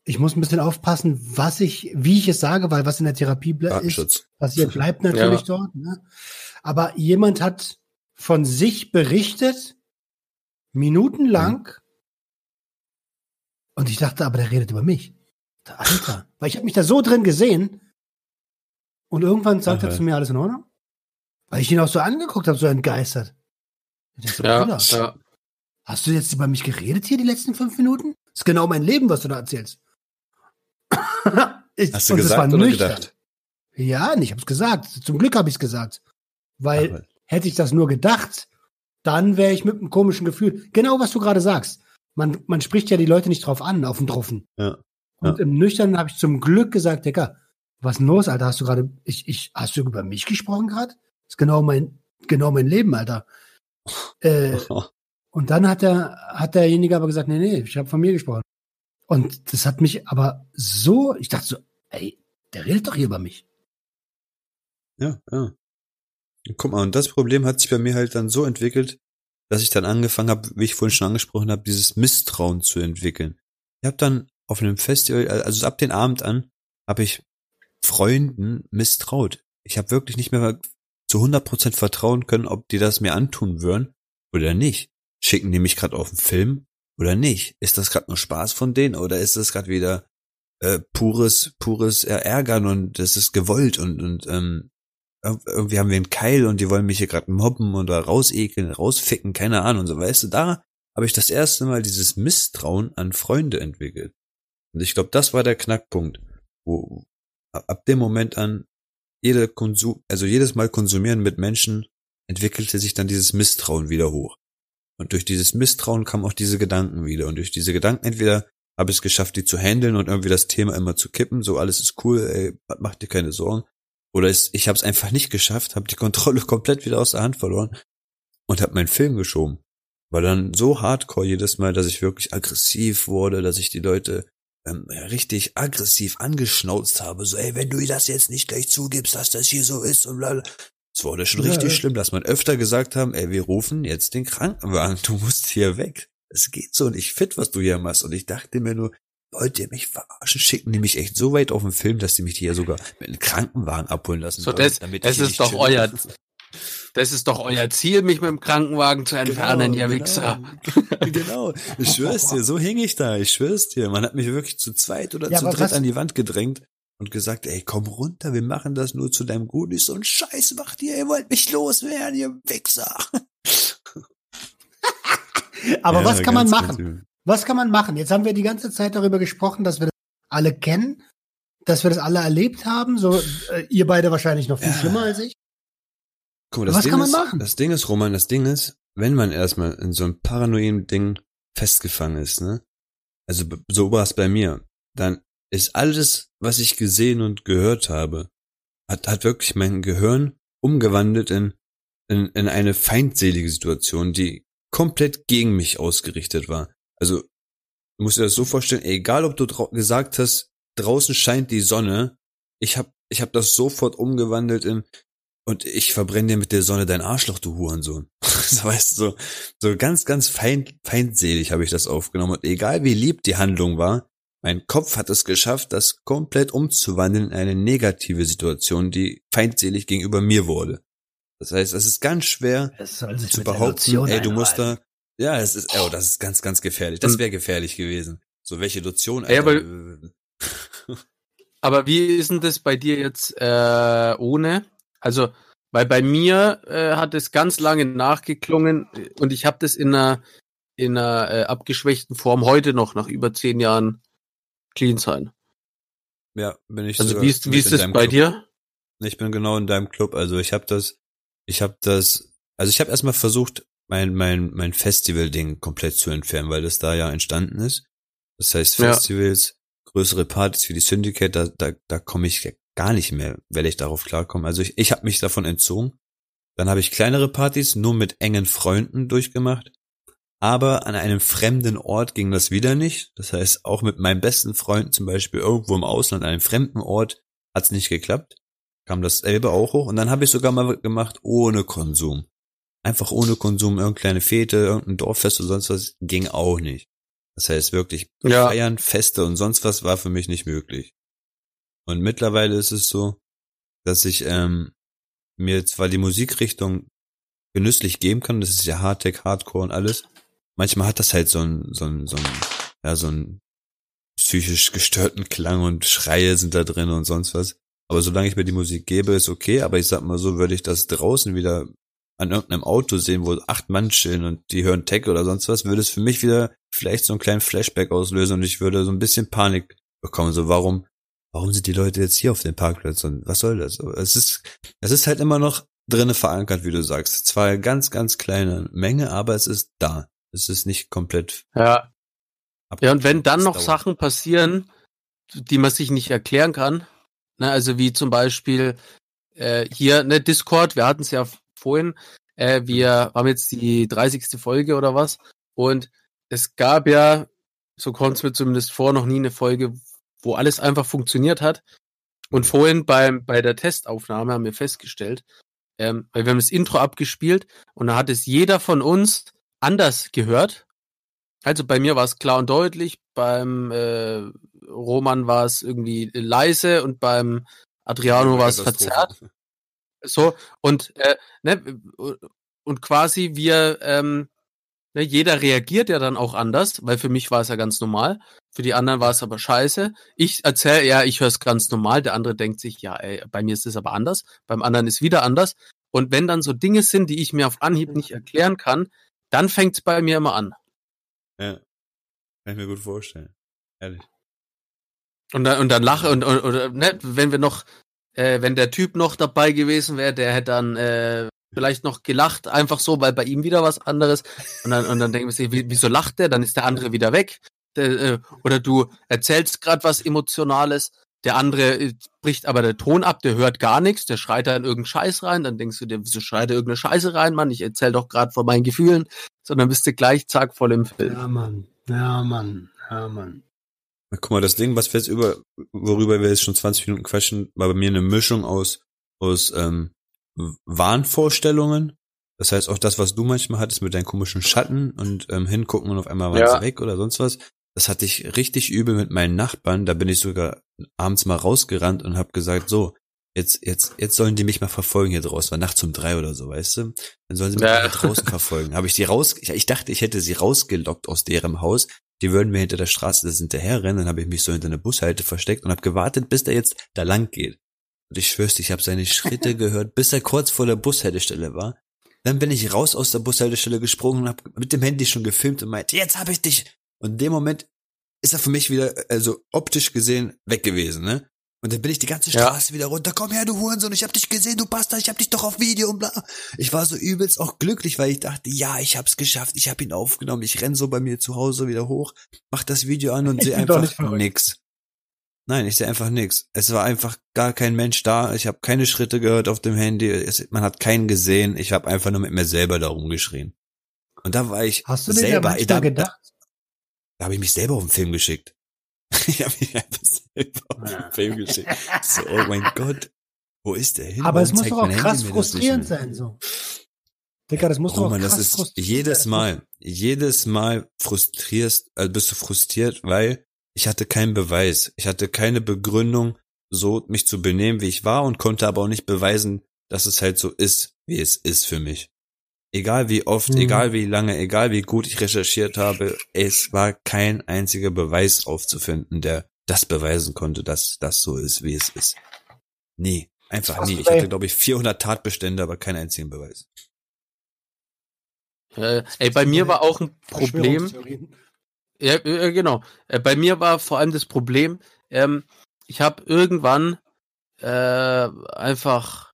ich muss ein bisschen aufpassen, was ich, wie ich es sage, weil was in der Therapie ble- ist, passiert, bleibt (laughs) natürlich Ja. dort. Ne? Aber jemand hat von sich berichtet, minutenlang. Und ich dachte, aber der redet über mich. Alter, weil ich habe mich da so drin gesehen. Und irgendwann sagt er Aha. zu mir, alles in Ordnung? Weil ich ihn auch so angeguckt habe, so entgeistert. Ich so, Ja, Bruder, ja. Hast du jetzt über mich geredet hier die letzten fünf Minuten? Das ist genau mein Leben, was du da erzählst. ich, Hast du und das war gesagt oder nüchtern. gedacht? Ja, ich hab's gesagt. Zum Glück habe ich's gesagt. Weil Aber- hätte ich das nur gedacht, dann wäre ich mit einem komischen Gefühl. Genau, was du gerade sagst. Man, man spricht ja die Leute nicht drauf an, auf den Druffen. Ja. Und im Nüchternen habe ich zum Glück gesagt, Digga, was denn los, Alter? Hast du gerade, ich, ich, hast du über mich gesprochen gerade? Ist genau mein, genau mein Leben, Alter. Äh, (laughs) und dann hat der, hat derjenige aber gesagt, nee, nee, ich habe von mir gesprochen. Und das hat mich aber so, ich dachte so, ey, der redet doch hier über mich. Ja, ja. Guck mal, und das Problem hat sich bei mir halt dann so entwickelt, dass ich dann angefangen habe, wie ich vorhin schon angesprochen habe, dieses Misstrauen zu entwickeln. Ich habe dann auf einem Festival, also ab den Abend an, habe ich Freunden misstraut. Ich habe wirklich nicht mehr zu 100% vertrauen können, ob die das mir antun würden oder nicht. Schicken die mich gerade auf einen Film oder nicht? Ist das gerade nur Spaß von denen oder ist das gerade wieder äh, pures, pures Ärgern und das ist gewollt und, und ähm, ir- irgendwie haben wir einen Keil und die wollen mich hier gerade mobben oder rausekeln, rausficken, keine Ahnung. So, weißt du, da habe ich das erste Mal dieses Misstrauen an Freunde entwickelt. Und ich glaube, das war der Knackpunkt, wo ab dem Moment an jeder Konsum, also jedes Mal konsumieren mit Menschen entwickelte sich dann dieses Misstrauen wieder hoch. Und durch dieses Misstrauen kamen auch diese Gedanken wieder. Und durch diese Gedanken entweder habe ich es geschafft, die zu handeln und irgendwie das Thema immer zu kippen, so alles ist cool, ey, mach dir keine Sorgen. Oder es, ich habe es einfach nicht geschafft, habe die Kontrolle (laughs) komplett wieder aus der Hand verloren und habe meinen Film geschoben. War dann so hardcore jedes Mal, dass ich wirklich aggressiv wurde, dass ich die Leute ähm, richtig aggressiv angeschnauzt habe. So, ey, wenn du das jetzt nicht gleich zugibst, dass das hier so ist und bla. Es wurde schon Ja, richtig ja. schlimm, dass man öfter gesagt haben, ey, wir rufen jetzt den Krankenwagen, du musst hier weg. Es geht so nicht fit, was du hier machst. Und ich dachte mir nur, wollt ihr mich verarschen? Schicken die mich echt so weit auf den Film, dass die mich hier sogar mit einem Krankenwagen abholen lassen. So, das, damit das ist doch euer, das ist doch euer Ziel, mich mit dem Krankenwagen zu entfernen, ihr Wichser. (laughs) Genau, ich schwör's dir, so hing ich da, ich schwör's dir. Man hat mich wirklich zu zweit oder Ja, zu dritt an die Wand gedrängt und gesagt, ey, komm runter, wir machen das nur zu deinem Guten. Ich so ein Scheiß macht ihr, ihr wollt mich loswerden, ihr Wichser. (laughs) Aber Ja, was kann man machen? übel. Was kann man machen? Jetzt haben wir die ganze Zeit darüber gesprochen, dass wir das alle kennen, dass wir das alle erlebt haben. So, äh, ihr beide wahrscheinlich noch viel Ja. schlimmer als ich. Guck mal, das Was Ding kann man ist, machen? Das Ding ist, Roman, das Ding ist, wenn man erstmal in so einem paranoiden Ding festgefangen ist, ne? Also so war es bei mir, dann ist alles, was ich gesehen und gehört habe, hat, hat wirklich mein Gehirn umgewandelt in, in, in eine feindselige Situation, die komplett gegen mich ausgerichtet war. Also, du musst dir das so vorstellen, egal ob du gesagt hast, draußen scheint die Sonne, ich hab, ich hab das sofort umgewandelt in, und ich verbrenne dir mit der Sonne dein Arschloch, du Hurensohn. so, weißt du, so, so ganz, ganz feind, feindselig habe ich das aufgenommen. Und egal wie lieb die Handlung war, mein Kopf hat es geschafft, das komplett umzuwandeln in eine negative Situation, die feindselig gegenüber mir wurde. Das heißt, es ist ganz schwer zu behaupten, ey, du musst da, ja, es ist, oh, das ist ganz, ganz gefährlich. Das wäre gefährlich gewesen. So, welche Lotion, Ja, Alter. (laughs) Aber wie ist denn das bei dir jetzt äh, ohne? Also, weil bei mir äh, hat es ganz lange nachgeklungen und ich habe das in einer in einer äh, abgeschwächten Form heute noch nach über zehn Jahren clean sein. Ja, bin ich Also wie ist, wie ist es deinem bei Club. dir? Ich bin genau in deinem Club. Also ich habe das, ich habe das, also ich habe erstmal versucht, mein mein mein Festival-Ding komplett zu entfernen, weil das da ja entstanden ist. Das heißt Ja. Festivals, größere Partys wie die Syndicate, da da da komme ich gar nicht mehr, werde ich darauf klarkommen. Also ich ich habe mich davon entzogen. Dann habe ich kleinere Partys nur mit engen Freunden durchgemacht. Aber an einem fremden Ort ging das wieder nicht. Das heißt, auch mit meinen besten Freunden zum Beispiel irgendwo im Ausland, an einem fremden Ort, hat's nicht geklappt. Kam dasselbe auch hoch. Und dann habe ich sogar mal gemacht ohne Konsum. Einfach ohne Konsum, irgendeine Fete, irgendein Dorffest oder sonst was, ging auch nicht. Das heißt wirklich, Ja. Feiern, Feste und sonst was war für mich nicht möglich. Und mittlerweile ist es so, dass ich ähm, mir zwar die Musikrichtung genüsslich geben kann, das ist ja Hardtech, Hardcore und alles. Manchmal hat das halt so ein, so ein, so ein, ja, so ein psychisch gestörten Klang und Schreie sind da drin und sonst was. Aber solange ich mir die Musik gebe, ist okay. Aber ich sag mal so, würde ich das draußen wieder an irgendeinem Auto sehen, wo acht Mann chillen und die hören Tech oder sonst was, würde es für mich wieder vielleicht so einen kleinen Flashback auslösen und ich würde so ein bisschen Panik bekommen. So, warum, warum sind die Leute jetzt hier auf dem Parkplatz und was soll das? Es ist, es ist halt immer noch drinne verankert, wie du sagst. Zwar ganz, ganz kleine Menge, aber es ist da. Es ist nicht komplett Ja. Ja, und wenn dann noch dauert. Sachen passieren, die man sich nicht erklären kann, ne, also wie zum Beispiel äh, hier, ne, Discord, wir hatten es ja vorhin, äh, wir haben jetzt die 30. Folge oder was, und es gab ja, so kommt es mir zumindest vor, noch nie eine Folge, wo alles einfach funktioniert hat. Und vorhin beim, bei der Testaufnahme haben wir festgestellt, ähm, weil wir haben das Intro abgespielt und da hat es jeder von uns anders gehört. Also bei mir war es klar und deutlich, beim äh, Roman war es irgendwie leise und beim Adriano war es verzerrt. So, und, äh, ne, und quasi wir, ähm, ne, jeder reagiert ja dann auch anders, weil für mich war es ja ganz normal, für die anderen war es aber scheiße. Ich erzähle, ja, ich höre es ganz normal, der andere denkt sich, ja, ey, bei mir ist es aber anders, beim anderen ist wieder anders. Und wenn dann so Dinge sind, die ich mir auf Anhieb nicht erklären kann, dann fängt es bei mir immer an. Ja. Kann ich mir gut vorstellen. Ehrlich. Und dann, und dann lache und, und oder, ne, wenn wir noch, äh, wenn der Typ noch dabei gewesen wäre, der hätte dann äh, vielleicht noch gelacht, einfach so, weil bei ihm wieder was anderes. Und dann, und dann denken wir sich, wie- wieso lacht der? Dann ist der andere wieder weg. Äh, oder du erzählst gerade was Emotionales, der andere äh, bricht aber der Ton ab, der hört gar nichts, der schreit da in irgendeinen Scheiß rein, dann denkst du dir, wieso schreit er irgendeine Scheiße rein, Mann? Ich erzähl doch gerade von meinen Gefühlen, sondern bist du gleich zack voll im Film. Ja, Mann. Ja, Mann. Ja, Mann. Na, guck mal, das Ding, was wir jetzt über, worüber wir jetzt schon 20 Minuten quatschen, war bei mir eine Mischung aus, aus ähm, Wahnvorstellungen. Das heißt auch das, was du manchmal hattest mit deinen komischen Schatten und ähm, hingucken und auf einmal waren Ja. sie weg oder sonst was. Das hatte ich richtig übel mit meinen Nachbarn. Da bin ich sogar abends mal rausgerannt und habe gesagt, so, jetzt, jetzt, jetzt sollen die mich mal verfolgen hier draußen. War nachts um drei oder so, weißt du? Dann sollen sie mich Ja. mal draußen verfolgen. Habe ich die raus, ich, ich dachte, ich hätte sie rausgelockt aus deren Haus. Die würden mir hinter der Straße das hinterherrennen. Dann habe ich mich so hinter eine Bushalte versteckt und habe gewartet, bis der jetzt da lang geht. Und ich schwör's ich habe seine Schritte (laughs) gehört, bis er kurz vor der Bushaltestelle war. Dann bin ich raus aus der Bushaltestelle gesprungen und habe mit dem Handy schon gefilmt und meinte, jetzt habe ich dich. Und in dem Moment ist er für mich wieder, also optisch gesehen, weg gewesen, ne? Und dann bin ich die ganze Ja. Straße wieder runter. Komm her, du Hurensohn, ich hab dich gesehen, du Bastard, ich hab dich doch auf Video und bla. Ich war so übelst auch glücklich, weil ich dachte, ja, ich hab's geschafft, ich hab ihn aufgenommen, ich renn so bei mir zu Hause wieder hoch, mach das Video an und sehe nicht einfach nix. Nein, ich sehe einfach nix. Es war einfach gar kein Mensch da. Ich habe keine Schritte gehört auf dem Handy. Es, man hat keinen gesehen. Ich habe einfach nur mit mir selber da rumgeschrien. Und da war ich Hast du dir ja selber. manchmal da, gedacht? da habe ich mich selber auf den Film geschickt. (laughs) ich habe mich einfach selber auf den Film geschickt. So, oh mein Gott, wo ist der hin? Aber es Warum muss zeigt doch auch Handy krass frustrierend sein, so. Digga, das muss doch auch Roman, krass das ist jedes. Mal, jedes Mal frustrierst, also bist du frustriert, weil ich hatte keinen Beweis. Ich hatte keine Begründung, so mich zu benehmen, wie ich war und konnte aber auch nicht beweisen, dass es halt so ist, wie es ist für mich. Egal wie oft, Mhm. egal wie lange, egal wie gut ich recherchiert habe, es war kein einziger Beweis aufzufinden, der das beweisen konnte, dass das so ist, wie es ist. Nie. Einfach nie. Ich hatte, glaube ich, 400 Tatbestände, aber keinen einzigen Beweis. Äh, ey, bei mir war auch ein Problem. Ja, äh, genau. Äh, bei mir war vor allem das Problem, ähm, ich habe irgendwann äh, einfach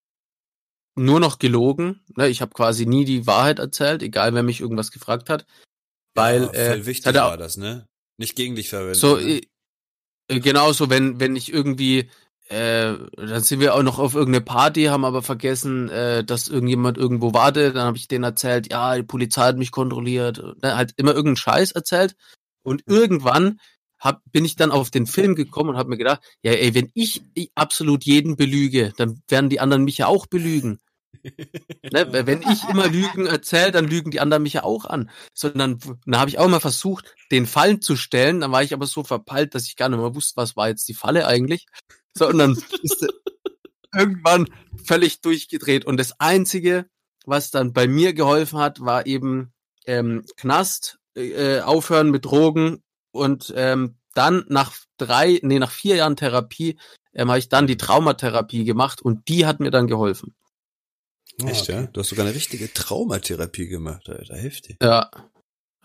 nur noch gelogen. Ne? Ich habe quasi nie die Wahrheit erzählt, egal wer mich irgendwas gefragt hat. Weil ja, äh, wichtig hat er- war das, ne? Nicht gegen dich verwendet. so ne? äh, genauso, wenn wenn ich irgendwie äh, dann sind wir auch noch auf irgendeine Party, haben aber vergessen, äh, dass irgendjemand irgendwo wartet. Dann habe ich denen erzählt, ja, die Polizei hat mich kontrolliert. Ne, halt immer irgendeinen Scheiß erzählt. Und irgendwann hab, bin ich dann auf den Film gekommen und habe mir gedacht, ja, ey, wenn ich, ich absolut jeden belüge, dann werden die anderen mich ja auch belügen. (laughs) ne? Wenn ich immer Lügen erzähle, dann lügen die anderen mich ja auch an. Sondern dann habe ich auch mal versucht, den Fallen zu stellen. Dann war ich aber so verpeilt, dass ich gar nicht mehr wusste, was war jetzt die Falle eigentlich. So, und dann ist (laughs) irgendwann völlig durchgedreht. Und das Einzige, was dann bei mir geholfen hat, war eben ähm, Knast, äh, aufhören mit Drogen und ähm, dann nach drei, nee, nach vier Jahren Therapie ähm, habe ich dann die Traumatherapie gemacht und die hat mir dann geholfen. Ah, Echt, ja? okay. Du hast sogar eine richtige Traumatherapie gemacht, Alter. Heftig. Ja,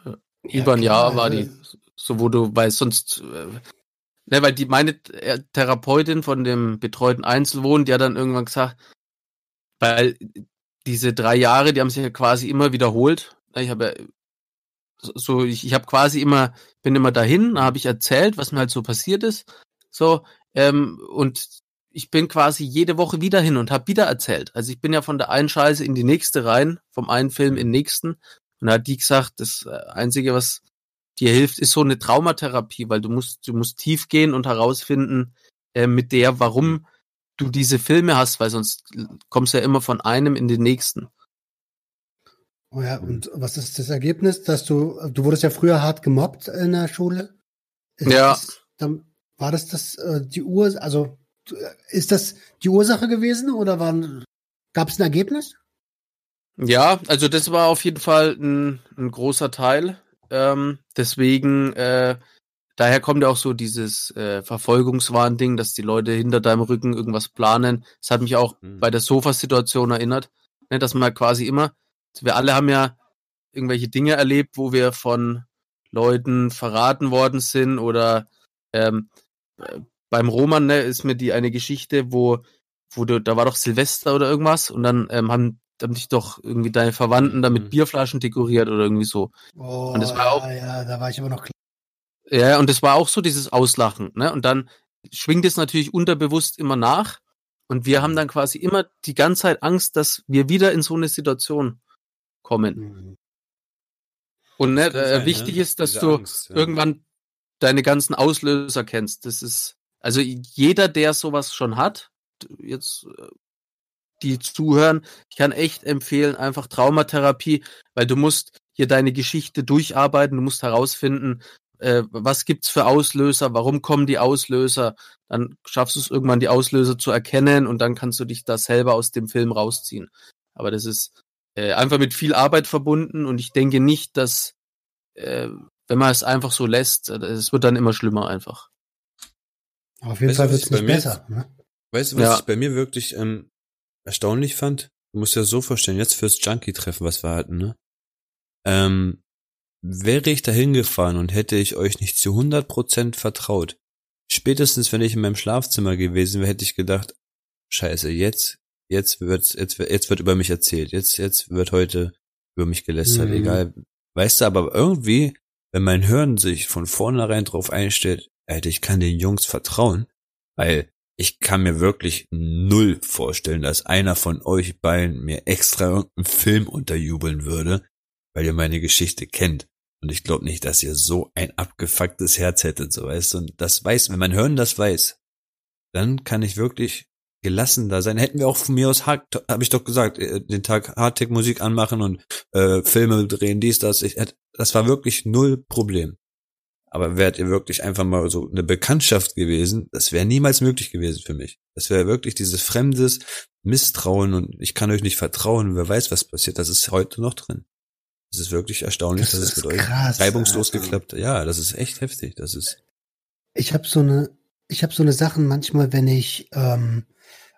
Ja, über ein Jahr war die, so wo du, weil sonst, äh, ne, weil die meine äh, Therapeutin von dem betreuten Einzelwohnen, die hat dann irgendwann gesagt, weil diese drei Jahre, die haben sich ja quasi immer wiederholt. Ich habe ja so- ich, ich habe quasi immer, bin immer dahin, da habe ich erzählt, was mir halt so passiert ist. So, ähm, und ich bin quasi jede Woche wieder hin und habe wieder erzählt. Also ich bin ja von der einen Scheiße in die nächste rein, vom einen Film in den nächsten. Und da hat die gesagt, das äh, Einzige, was dir hilft, ist so eine Traumatherapie, weil du musst, du musst tief gehen und herausfinden, äh, mit der, warum du diese Filme hast, weil sonst kommst du ja immer von einem in den nächsten. Oh ja, und was ist das Ergebnis, dass du, du wurdest ja früher hart gemobbt in der Schule? Ist Ja. Das, dann, war das das, äh, die Ur, also, ist das die Ursache gewesen oder gab es ein Ergebnis? Ja, also das war auf jeden Fall ein, ein großer Teil. Ähm, deswegen, äh, daher kommt ja auch so dieses äh, Verfolgungswahn-Ding, dass die Leute hinter deinem Rücken irgendwas planen. Das hat mich auch Hm. bei der Sofa-Situation erinnert, ne, dass man quasi immer, wir alle haben ja irgendwelche Dinge erlebt, wo wir von Leuten verraten worden sind oder ähm, äh, beim Roman ne, ist mir die eine Geschichte, wo, wo du, da war doch Silvester oder irgendwas und dann ähm, haben, haben dich doch irgendwie deine Verwandten da mit Mhm. Bierflaschen dekoriert oder irgendwie so. Oh, Und das war ja, auch- ja, da war ich aber noch klein. Ja, und das war auch so dieses Auslachen, ne? Und dann schwingt es natürlich unterbewusst immer nach. Und wir haben dann quasi immer die ganze Zeit Angst, dass wir wieder in so eine Situation kommen. Mhm. Und ne, äh, sein, wichtig ne? ist, dass Diese du Angst, ja. irgendwann deine ganzen Auslöser kennst. Das ist, also jeder, der sowas schon hat, jetzt äh, die zuhören, ich kann echt empfehlen, einfach Traumatherapie, weil du musst hier deine Geschichte durcharbeiten, du musst herausfinden, äh, was gibt's für Auslöser, warum kommen die Auslöser, dann schaffst du es irgendwann, die Auslöser zu erkennen und dann kannst du dich da selber aus dem Film rausziehen. Aber das ist äh, einfach mit viel Arbeit verbunden und ich denke nicht, dass äh, wenn man es einfach so lässt, äh, es wird dann immer schlimmer einfach. Auf jeden Weißt Fall wird ich es nicht mir- besser. Ne? Weißt du, was Ja. ich bei mir wirklich ähm, erstaunlich fand? Du musst dir das so vorstellen, jetzt fürs Junkie-Treffen, was wir hatten, ne? Ähm, wäre ich da hingefahren und hätte ich euch nicht zu 100% vertraut, spätestens wenn ich in meinem Schlafzimmer gewesen wäre, hätte ich gedacht, scheiße, jetzt, jetzt wird, jetzt, jetzt wird über mich erzählt, jetzt, jetzt wird heute über mich gelästert, Mhm. egal. Weißt du, aber irgendwie, wenn mein Hirn sich von vornherein drauf einstellt, Alter, ich kann den Jungs vertrauen, weil ich kann mir wirklich null vorstellen, dass einer von euch beiden mir extra irgendeinen Film unterjubeln würde, weil ihr meine Geschichte kennt. Und ich glaube nicht, dass ihr so ein abgefucktes Herz hättet, so weißt du. Und das weiß, wenn mein Hirn das weiß, dann kann ich wirklich gelassen da sein. Hätten wir auch von mir aus, habe ich doch gesagt, äh, den Tag Hardtech-Musik anmachen und äh, Filme drehen, dies, das. Ich, das war wirklich null Problem. Aber wärt ihr wirklich einfach mal so eine Bekanntschaft gewesen, das wäre niemals möglich gewesen für mich. Das wäre wirklich dieses fremdes Misstrauen und ich kann euch nicht vertrauen, wer weiß, was passiert. Das ist heute noch drin. Das ist wirklich erstaunlich, Das dass es euch krass, reibungslos Alter. geklappt. Ja, das ist echt heftig. Das ist. Ich habe so eine, ich habe so eine Sachen manchmal, wenn ich, ähm,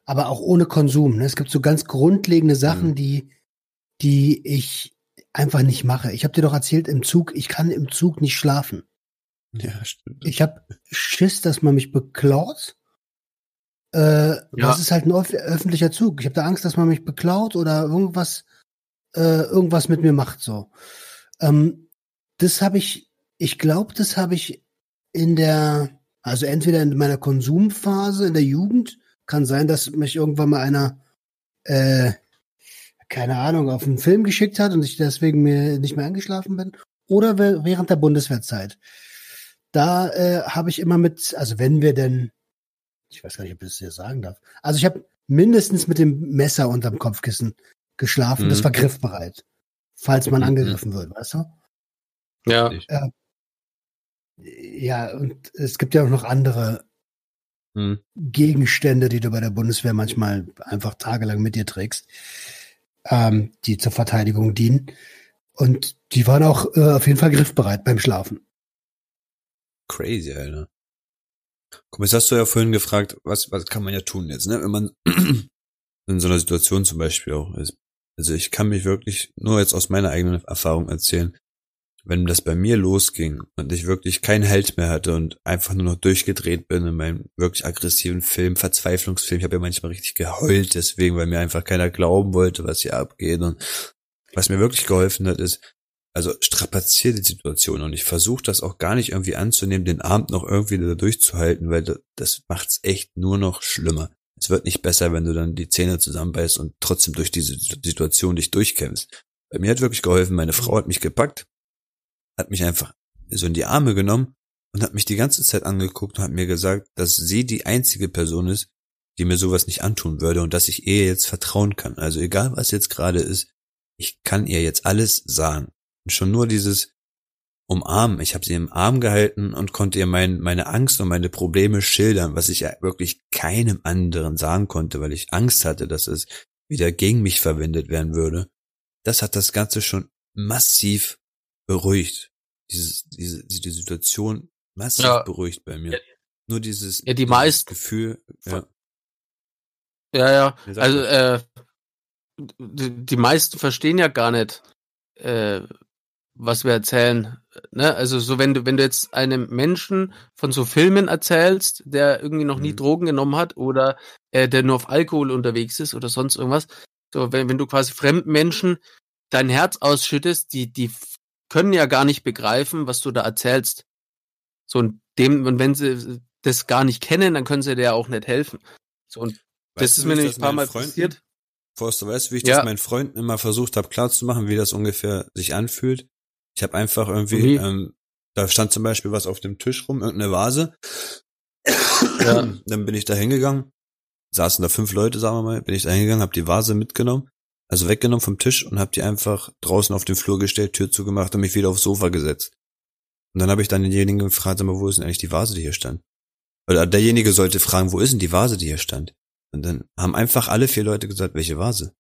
aber auch ohne Konsum. Ne? Es gibt so ganz grundlegende Sachen, Mhm. die, die ich einfach nicht mache. Ich habe dir doch erzählt, im Zug, ich kann im Zug nicht schlafen. Ja, stimmt. Ich habe Schiss, dass man mich beklaut. Äh, Das ist halt ein öf öffentlicher Zug. Ich habe da Angst, dass man mich beklaut oder irgendwas, äh, irgendwas mit mir macht. So, ähm, das habe ich. Ich glaube, das habe ich in der, also entweder in meiner Konsumphase in der Jugend kann sein, dass mich irgendwann mal einer, äh, keine Ahnung, auf einen Film geschickt hat und ich deswegen mir nicht mehr angeschlafen bin. Oder während der Bundeswehrzeit. Da äh, habe ich immer mit, also wenn wir denn, ich weiß gar nicht, ob ich das hier sagen darf. Also ich habe mindestens mit dem Messer unterm Kopfkissen geschlafen. Mhm. Das war griffbereit, falls man Mhm. angegriffen wird, weißt du? Ja. Äh, ja, und es gibt ja auch noch andere Hm. Gegenstände, die du bei der Bundeswehr manchmal einfach tagelang mit dir trägst, ähm, die zur Verteidigung dienen. Und die waren auch äh, auf jeden Fall griffbereit beim Schlafen. Crazy, Alter. Guck mal, jetzt hast du ja vorhin gefragt, was, was kann man ja tun jetzt, ne? Wenn man (clears throat) in so einer Situation zum Beispiel auch ist. Also ich kann mich wirklich nur jetzt aus meiner eigenen Erfahrung erzählen, wenn das bei mir losging und ich wirklich keinen Halt mehr hatte und einfach nur noch durchgedreht bin in meinem wirklich aggressiven Film, Verzweiflungsfilm. Ich habe ja manchmal richtig geheult deswegen, weil mir einfach keiner glauben wollte, was hier abgeht. Und was mir wirklich geholfen hat, ist, also strapaziere die Situation und ich versuche das auch gar nicht irgendwie anzunehmen, den Abend noch irgendwie da durchzuhalten, weil das, das macht's echt nur noch schlimmer. Es wird nicht besser, wenn du dann die Zähne zusammenbeißt und trotzdem durch diese Situation dich durchkämpfst. Bei mir hat wirklich geholfen, meine Frau hat mich gepackt, hat mich einfach so in die Arme genommen und hat mich die ganze Zeit angeguckt und hat mir gesagt, dass sie die einzige Person ist, die mir sowas nicht antun würde und dass ich ihr jetzt vertrauen kann. Also egal was jetzt gerade ist, ich kann ihr jetzt alles sagen. Und schon nur dieses Umarmen. Ich habe sie im Arm gehalten und konnte ihr mein, meine Angst und meine Probleme schildern, was ich ja wirklich keinem anderen sagen konnte, weil ich Angst hatte, dass es wieder gegen mich verwendet werden würde. Das hat das Ganze schon massiv beruhigt. Dieses, diese, diese Situation massiv Ja. beruhigt bei mir. Ja. Nur dieses, Ja, die meisten- Gefühl, ja. Ja, ja. Also, äh, die, die meisten verstehen ja gar nicht, äh, was wir erzählen. Ne? Also so, wenn du, wenn du jetzt einem Menschen von so Filmen erzählst, der irgendwie noch nie Mhm. Drogen genommen hat oder äh, der nur auf Alkohol unterwegs ist oder sonst irgendwas, so wenn, wenn du quasi fremden Menschen dein Herz ausschüttest, die, die können ja gar nicht begreifen, was du da erzählst. So und dem, und wenn sie das gar nicht kennen, dann können sie dir ja auch nicht helfen. So und das Weißt ist du, mir nämlich das ein paar Mal Freunden- passiert. Forster, weißt du, wie ich Ja. das meinen Freunden immer versucht habe klarzumachen, wie das ungefähr sich anfühlt? Ich habe einfach irgendwie, Wie? ähm, da stand zum Beispiel was auf dem Tisch rum, irgendeine Vase. Ja. Dann bin ich da hingegangen, saßen da fünf Leute, sagen wir mal, bin ich da hingegangen, habe die Vase mitgenommen, also weggenommen vom Tisch und habe die einfach draußen auf den Flur gestellt, Tür zugemacht und mich wieder aufs Sofa gesetzt. Und dann habe ich dann denjenigen gefragt, sag mal, wo ist denn eigentlich die Vase, die hier stand? Oder derjenige sollte fragen, wo ist denn die Vase, die hier stand? Und dann haben einfach alle vier Leute gesagt, welche Vase?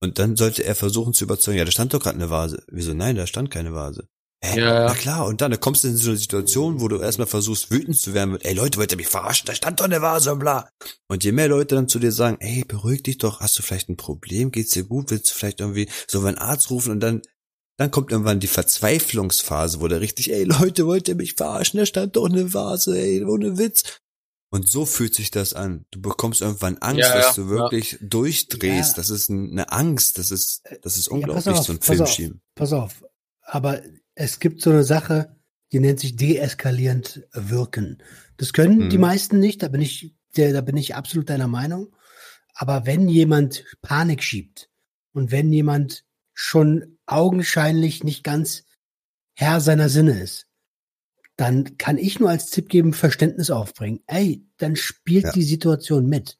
Und dann sollte er versuchen zu überzeugen, ja, da stand doch gerade eine Vase. Wieso? Nein, da stand keine Vase. Hä? Ja, ja. Na klar, und dann, da kommst du in so eine Situation, wo du erstmal versuchst, wütend zu werden mit, ey Leute, wollt ihr mich verarschen? Da stand doch eine Vase und bla. Und je mehr Leute dann zu dir sagen, ey, beruhig dich doch, hast du vielleicht ein Problem? Geht's dir gut? Willst du vielleicht irgendwie so einen Arzt rufen? Und dann, dann kommt irgendwann die Verzweiflungsphase, wo der richtig, ey Leute, wollt ihr mich verarschen? Da stand doch eine Vase, ey, ohne Witz. Und so fühlt sich das an. Du bekommst irgendwann Angst, Ja, dass ja, du ja. wirklich durchdrehst. Ja. Das ist ein- eine Angst. Das ist, das ist Ja, unglaublich, pass auf, so ein pass Film auf. Pass auf. Aber es gibt so eine Sache, die nennt sich deeskalierend wirken. Das können Mhm. die meisten nicht, da bin ich, der, da bin ich absolut deiner Meinung. Aber wenn jemand Panik schiebt und wenn jemand schon augenscheinlich nicht ganz Herr seiner Sinne ist, dann kann ich nur als Tipp geben, Verständnis aufbringen. Ey, dann spielt Ja. die Situation mit.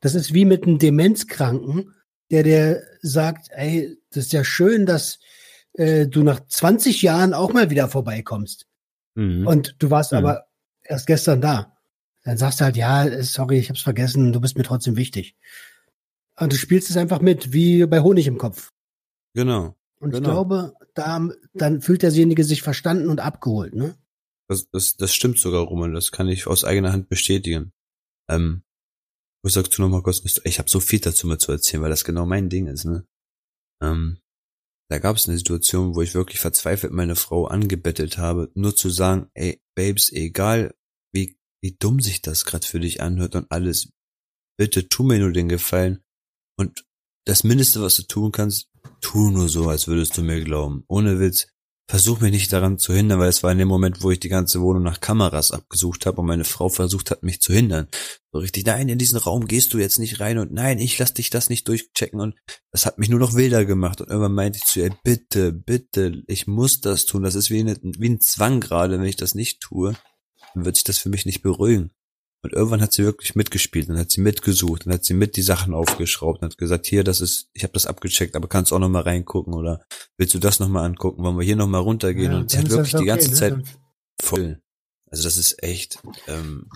Das ist wie mit einem Demenzkranken, der dir sagt, ey, das ist ja schön, dass äh, du nach 20 Jahren auch mal wieder vorbeikommst. Mhm. Und du warst Mhm. aber erst gestern da. Dann sagst du halt, ja, sorry, ich hab's vergessen, du bist mir trotzdem wichtig. Und du spielst es einfach mit, wie bei Honig im Kopf. Genau. Und ich Genau. glaube, da, dann fühlt derjenige sich verstanden und abgeholt, ne? Das, das, das stimmt sogar, Roman. Das kann ich aus eigener Hand bestätigen. Ähm, was sagst du nochmal kurz? Ich habe so viel dazu mal zu erzählen, weil das genau mein Ding ist, ne? Ähm, da gab es eine Situation, wo ich wirklich verzweifelt meine Frau angebettelt habe, nur zu sagen, ey, Babes, egal wie, wie dumm sich das gerade für dich anhört und alles, bitte tu mir nur den Gefallen und das Mindeste, was du tun kannst, tu nur so, als würdest du mir glauben. Ohne Witz, versuch mich nicht daran zu hindern, weil es war in dem Moment, wo ich die ganze Wohnung nach Kameras abgesucht habe und meine Frau versucht hat, mich zu hindern. So richtig, nein, in diesen Raum gehst du jetzt nicht rein und nein, ich lass dich das nicht durchchecken und das hat mich nur noch wilder gemacht und irgendwann meinte ich zu ihr, bitte, bitte, ich muss das tun, das ist wie, eine, wie ein Zwang gerade, wenn ich das nicht tue, dann wird sich das für mich nicht beruhigen. Und irgendwann hat sie wirklich mitgespielt und hat sie mitgesucht und hat sie mit die Sachen aufgeschraubt und hat gesagt, hier, das ist, ich habe das abgecheckt, aber kannst auch noch mal reingucken oder willst du das noch mal angucken? Wollen wir hier noch mal runtergehen? Ja, und sie dann hat wirklich das die ganze okay, ne? Zeit Dann- voll. Also das ist echt ähm,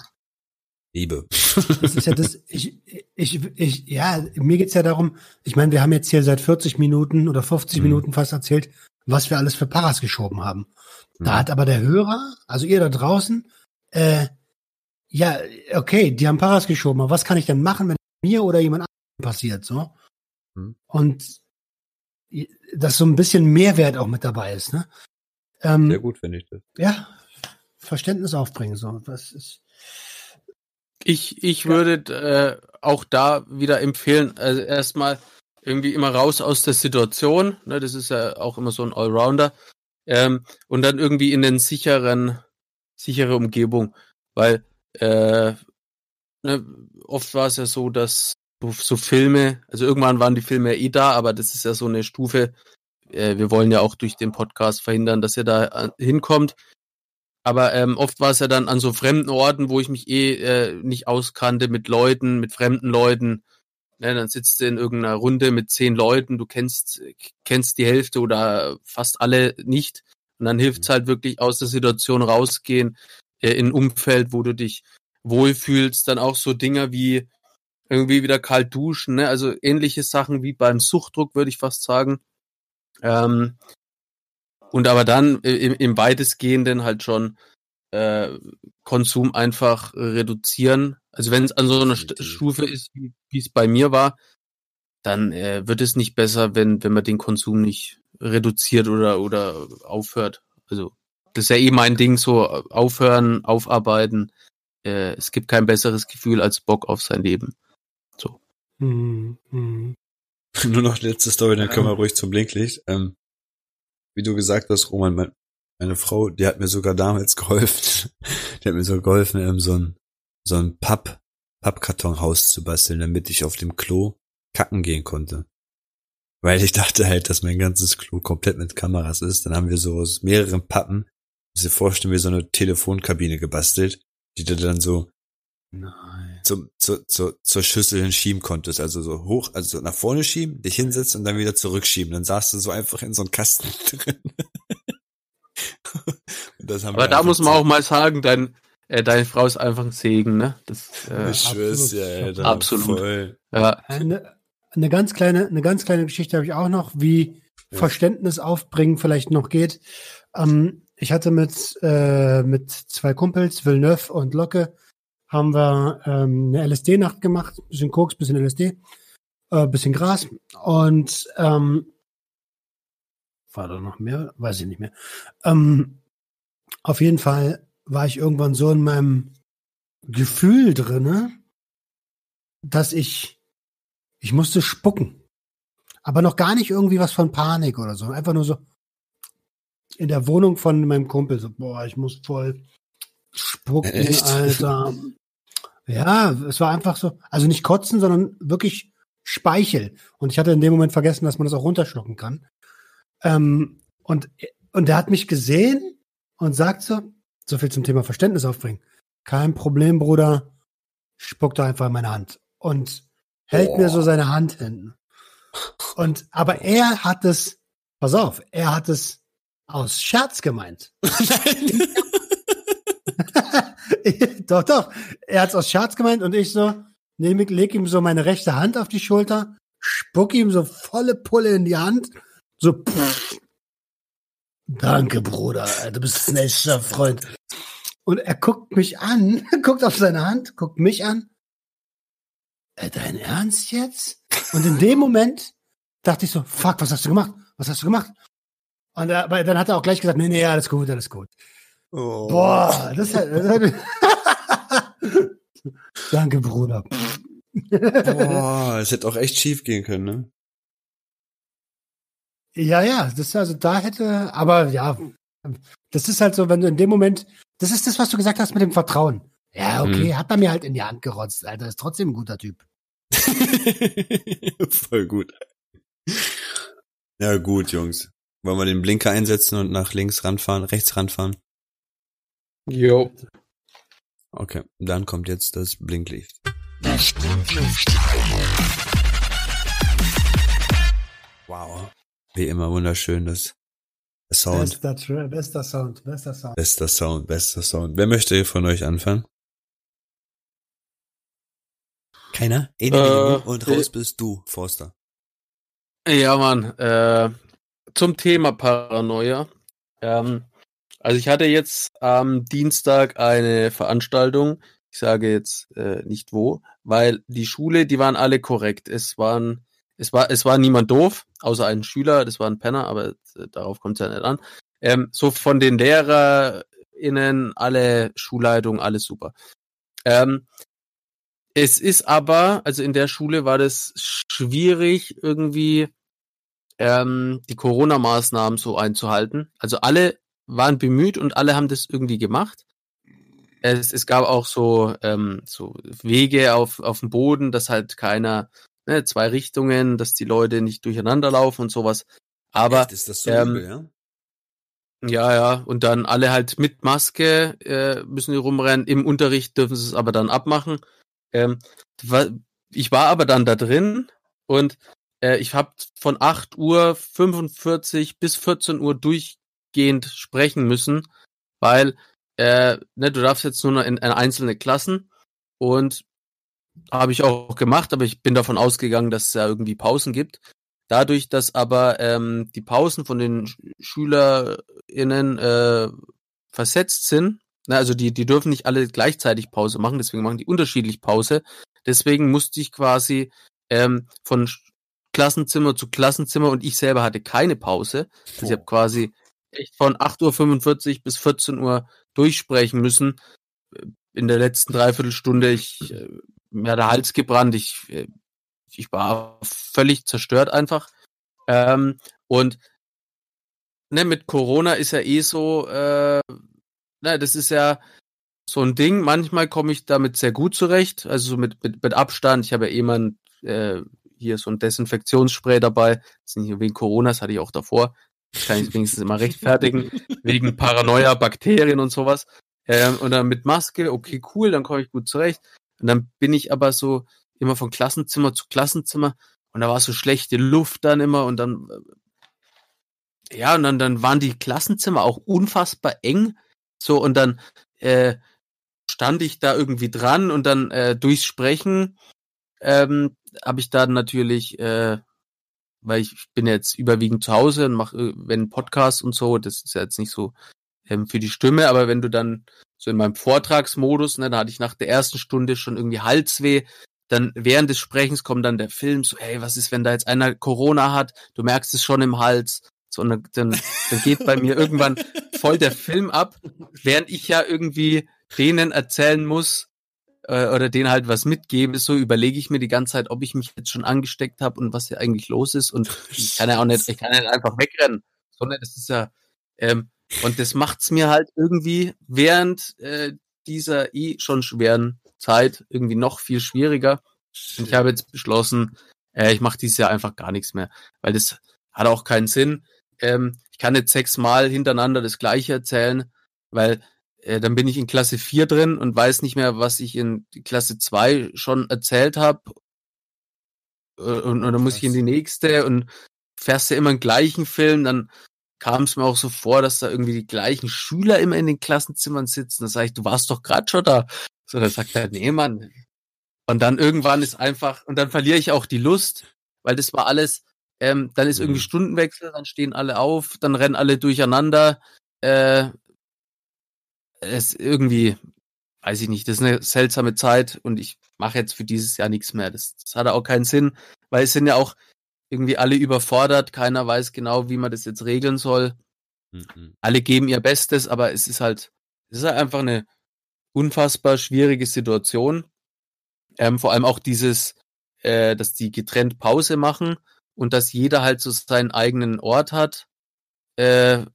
Liebe. Das ist ja das, (laughs) ich, ich, ich, ja, mir geht's ja darum, ich meine, wir haben jetzt hier seit 40 Minuten oder 50 Mhm. Minuten fast erzählt, was wir alles für Paras geschoben haben. Da Mhm. hat aber der Hörer, also ihr da draußen, äh, ja, okay, die haben Paras geschoben, aber was kann ich denn machen, wenn mir oder jemand anderem passiert, so? Mhm. Und dass so ein bisschen Mehrwert auch mit dabei ist, ne? Ähm, Sehr gut finde ich das. ja, Verständnis aufbringen, so. Das ist, Ich, ich würde äh, auch da wieder empfehlen, also erstmal irgendwie immer raus aus der Situation, ne, das ist ja auch immer so ein Allrounder, ähm, und dann irgendwie in den sicheren, sichere Umgebung, weil äh, ne, oft war es ja so, dass so, so Filme, also irgendwann waren die Filme ja eh da, aber das ist ja so eine Stufe, äh, wir wollen ja auch durch den Podcast verhindern, dass ihr da äh, hinkommt, aber ähm, oft war es ja dann an so fremden Orten, wo ich mich eh äh, nicht auskannte mit Leuten, mit fremden Leuten. Ne, dann sitzt du in irgendeiner Runde mit zehn Leuten, du kennst, kennst die Hälfte oder fast alle nicht. Und dann hilft es halt wirklich aus der Situation rausgehen, in ein Umfeld, wo du dich wohlfühlst. Dann auch so Dinger wie irgendwie wieder kalt duschen, ne? Also ähnliche Sachen wie beim Suchtdruck, würde ich fast sagen. Ähm, und aber dann äh, im, im weitestgehenden halt schon äh, Konsum einfach reduzieren. Also wenn es an so einer St. Stufe ist, wie wie es bei mir war, dann äh, wird es nicht besser, wenn wenn man den Konsum nicht reduziert oder oder aufhört. Also das ist ja eh mein Ding, so aufhören, aufarbeiten. Äh, es gibt kein besseres Gefühl als Bock auf sein Leben. So. hm, hm. (laughs) Nur noch letzte Story, dann können wir ruhig zum Blinklicht. Ähm, wie du gesagt hast, Roman, mein, meine Frau, die hat mir sogar damals (laughs) geholfen. Die hat mir so geholfen, ähm, so ein, so ein Papp, Pappkartonhaus zu basteln, damit ich auf dem Klo kacken gehen konnte. Weil ich dachte halt, dass mein ganzes Klo komplett mit Kameras ist. Dann haben wir so aus mehreren Pappen, dir vorstellen, wie so eine Telefonkabine gebastelt, die du dann so Nein. zum, zur, zur, zur Schüssel hinschieben konntest. Also so hoch, also so nach vorne schieben, dich hinsetzen und dann wieder zurückschieben. Dann saßt du so einfach in so einem Kasten (laughs) drin. und das haben Aber wir da muss man zu- auch mal sagen, dein, äh, deine Frau ist einfach ein Segen, ne? Das, äh, Ich schwör's ja, absolut. Alter. Absolut. Voll. ja. Eine, eine ganz kleine, eine ganz kleine Geschichte habe ich auch noch, wie Ja. Verständnis aufbringen vielleicht noch geht. Ähm, ich hatte mit, äh, mit zwei Kumpels, Villeneuve und Locke, haben wir ähm, eine LSD-Nacht gemacht, bisschen Koks, bisschen LSD, äh, bisschen Gras und ähm, war da noch mehr? Weiß ich nicht mehr. Ähm, auf jeden Fall war ich irgendwann so in meinem Gefühl drinne, dass ich ich musste spucken. Aber noch gar nicht irgendwie was von Panik oder so. Einfach nur so in der Wohnung von meinem Kumpel. So, boah, ich muss voll spucken, Echt? Alter. Ja, es war einfach so. Also nicht kotzen, sondern wirklich Speichel. Und ich hatte in dem Moment vergessen, dass man das auch runterschlucken kann. Ähm, und, und der hat mich gesehen und sagt so, so viel zum Thema Verständnis aufbringen. Kein Problem, Bruder. Spuck doch einfach in meine Hand. Und hält mir so seine Hand hin. Und, aber er hat es, pass auf, er hat es aus Scherz gemeint. (laughs) (laughs) doch, doch. Er hat es aus Scherz gemeint und ich so, nehme, leg ihm so meine rechte Hand auf die Schulter, spuck ihm so volle Pulle in die Hand, so, pff. (laughs) Danke, Bruder, du bist ein echter Freund. Und er guckt mich an, guckt auf seine Hand, guckt mich an. Äh, dein Ernst jetzt? Und in dem Moment dachte ich so, fuck, was hast du gemacht? was hast du gemacht? Und er, aber dann hat er auch gleich gesagt, nee, nee, alles gut, alles gut. Oh. Boah, das hat, das hat (laughs) Danke, Bruder. Boah, es hätte auch echt schief gehen können, ne? Ja, ja, das also da hätte, aber ja, das ist halt so, wenn du in dem Moment, das ist das, was du gesagt hast mit dem Vertrauen. Ja, okay, Mhm. hat er mir halt in die Hand gerotzt, Alter, ist trotzdem ein guter Typ. (laughs) Voll gut. Ja, gut, Jungs. Wollen wir den Blinker einsetzen und nach links ranfahren, rechts ranfahren? Jo. Okay, dann kommt jetzt das Blinklicht. Wow. Wie immer wunderschön, das das Sound. Bester, bester Sound, bester Sound. Bester Sound, bester Sound. Wer möchte von euch anfangen? Keiner? Äh, und raus bist du, Forster. Ja, Mann. Äh, zum Thema Paranoia. Ähm, also ich hatte jetzt am Dienstag eine Veranstaltung. Ich sage jetzt äh, nicht wo, weil die Schule, die waren alle korrekt. Es waren, es war, es war niemand doof, außer ein Schüler. Das war ein Penner, aber äh, darauf kommt es ja nicht an. Ähm, so von den LehrerInnen, alle Schulleitungen, alles super. Ähm, es ist aber, also in der Schule war das schwierig, irgendwie ähm, die Corona-Maßnahmen so einzuhalten. Also alle waren bemüht und alle haben das irgendwie gemacht. Es, es gab auch so, ähm, so Wege auf, auf dem Boden, dass halt keiner, ne, zwei Richtungen, dass die Leute nicht durcheinander laufen und sowas. Aber Echt, ist das so ähm, übel, ja? ja, ja, und dann alle halt mit Maske äh, müssen die rumrennen. Im Unterricht dürfen sie es aber dann abmachen. Ähm, ich war aber dann da drin und äh, ich habe von 8 Uhr 45 bis 14 Uhr durchgehend sprechen müssen, weil äh, ne, du darfst jetzt nur noch in, in einzelne Klassen und habe ich auch gemacht, aber ich bin davon ausgegangen, dass es ja irgendwie Pausen gibt. Dadurch, dass aber ähm, die Pausen von den Sch- SchülerInnen äh, versetzt sind, ne, also die, die dürfen nicht alle gleichzeitig Pause machen, deswegen machen die unterschiedlich Pause. Deswegen musste ich quasi ähm, von Klassenzimmer zu Klassenzimmer und ich selber hatte keine Pause. Also ich habe quasi echt von 8.45 Uhr bis 14 Uhr durchsprechen müssen. In der letzten Dreiviertelstunde, ich, äh, mir hat der Hals gebrannt, ich, äh, ich war völlig zerstört einfach. Ähm, und ne, mit Corona ist ja eh so, äh, ne, das ist ja so ein Ding. Manchmal komme ich damit sehr gut zurecht, also so mit, mit, mit Abstand. Ich habe ja eh mal äh, hier so ein Desinfektionsspray dabei. Das ist nicht wegen Corona, das hatte ich auch davor. Das kann ich wenigstens immer rechtfertigen. (laughs) wegen Paranoia, Bakterien und sowas. Ähm, und dann mit Maske, okay, cool, dann komme ich gut zurecht. Und dann bin ich aber so immer von Klassenzimmer zu Klassenzimmer und da war so schlechte Luft dann immer und dann äh, ja und dann dann waren die Klassenzimmer auch unfassbar eng so und dann äh, stand ich da irgendwie dran und dann äh, durchs Sprechen ähm, habe ich dann natürlich äh, weil ich bin jetzt überwiegend zu Hause und mache wenn Podcast und so das ist ja jetzt nicht so ähm, für die Stimme aber wenn du dann so in meinem Vortragsmodus ne da hatte ich nach der ersten Stunde schon irgendwie Halsweh dann während des Sprechens kommt dann der Film so, hey, was ist, wenn da jetzt einer Corona hat? Du merkst es schon im Hals. So, und dann, dann, geht bei mir irgendwann voll der Film ab, während ich ja irgendwie denen erzählen muss äh, oder denen halt was mitgebe. So überlege ich mir die ganze Zeit, ob ich mich jetzt schon angesteckt habe und was hier eigentlich los ist. Und ich kann ja auch nicht, ich kann ja nicht einfach wegrennen. Sondern das ist ja, ähm, und das macht's mir halt irgendwie während äh, dieser eh schon schweren Zeit irgendwie noch viel schwieriger. Und ich habe jetzt beschlossen, äh, ich mache dieses Jahr einfach gar nichts mehr, weil das hat auch keinen Sinn. Ähm, ich kann jetzt sechsmal hintereinander das gleiche erzählen, weil äh, dann bin ich in Klasse 4 drin und weiß nicht mehr, was ich in Klasse 2 schon erzählt habe. Und, und dann muss ich in die nächste und fährst ja immer den gleichen Film, dann kam es mir auch so vor, dass da irgendwie die gleichen Schüler immer in den Klassenzimmern sitzen. Da sage ich, du warst doch gerade schon da. So, dann sagt er, nee, Mann. Und dann irgendwann ist einfach, und dann verliere ich auch die Lust, weil das war alles, ähm, dann ist irgendwie Mhm. Stundenwechsel, dann stehen alle auf, dann rennen alle durcheinander. Äh, es irgendwie, weiß ich nicht, das ist eine seltsame Zeit und ich mache jetzt für dieses Jahr nichts mehr. Das, das hat auch keinen Sinn, weil es sind ja auch irgendwie alle überfordert, keiner weiß genau, wie man das jetzt regeln soll. Mhm. Alle geben ihr Bestes, aber es ist halt, es ist halt einfach eine unfassbar schwierige Situation. Ähm, vor allem auch dieses, äh, dass die getrennt Pause machen und dass jeder halt so seinen eigenen Ort hat. Äh,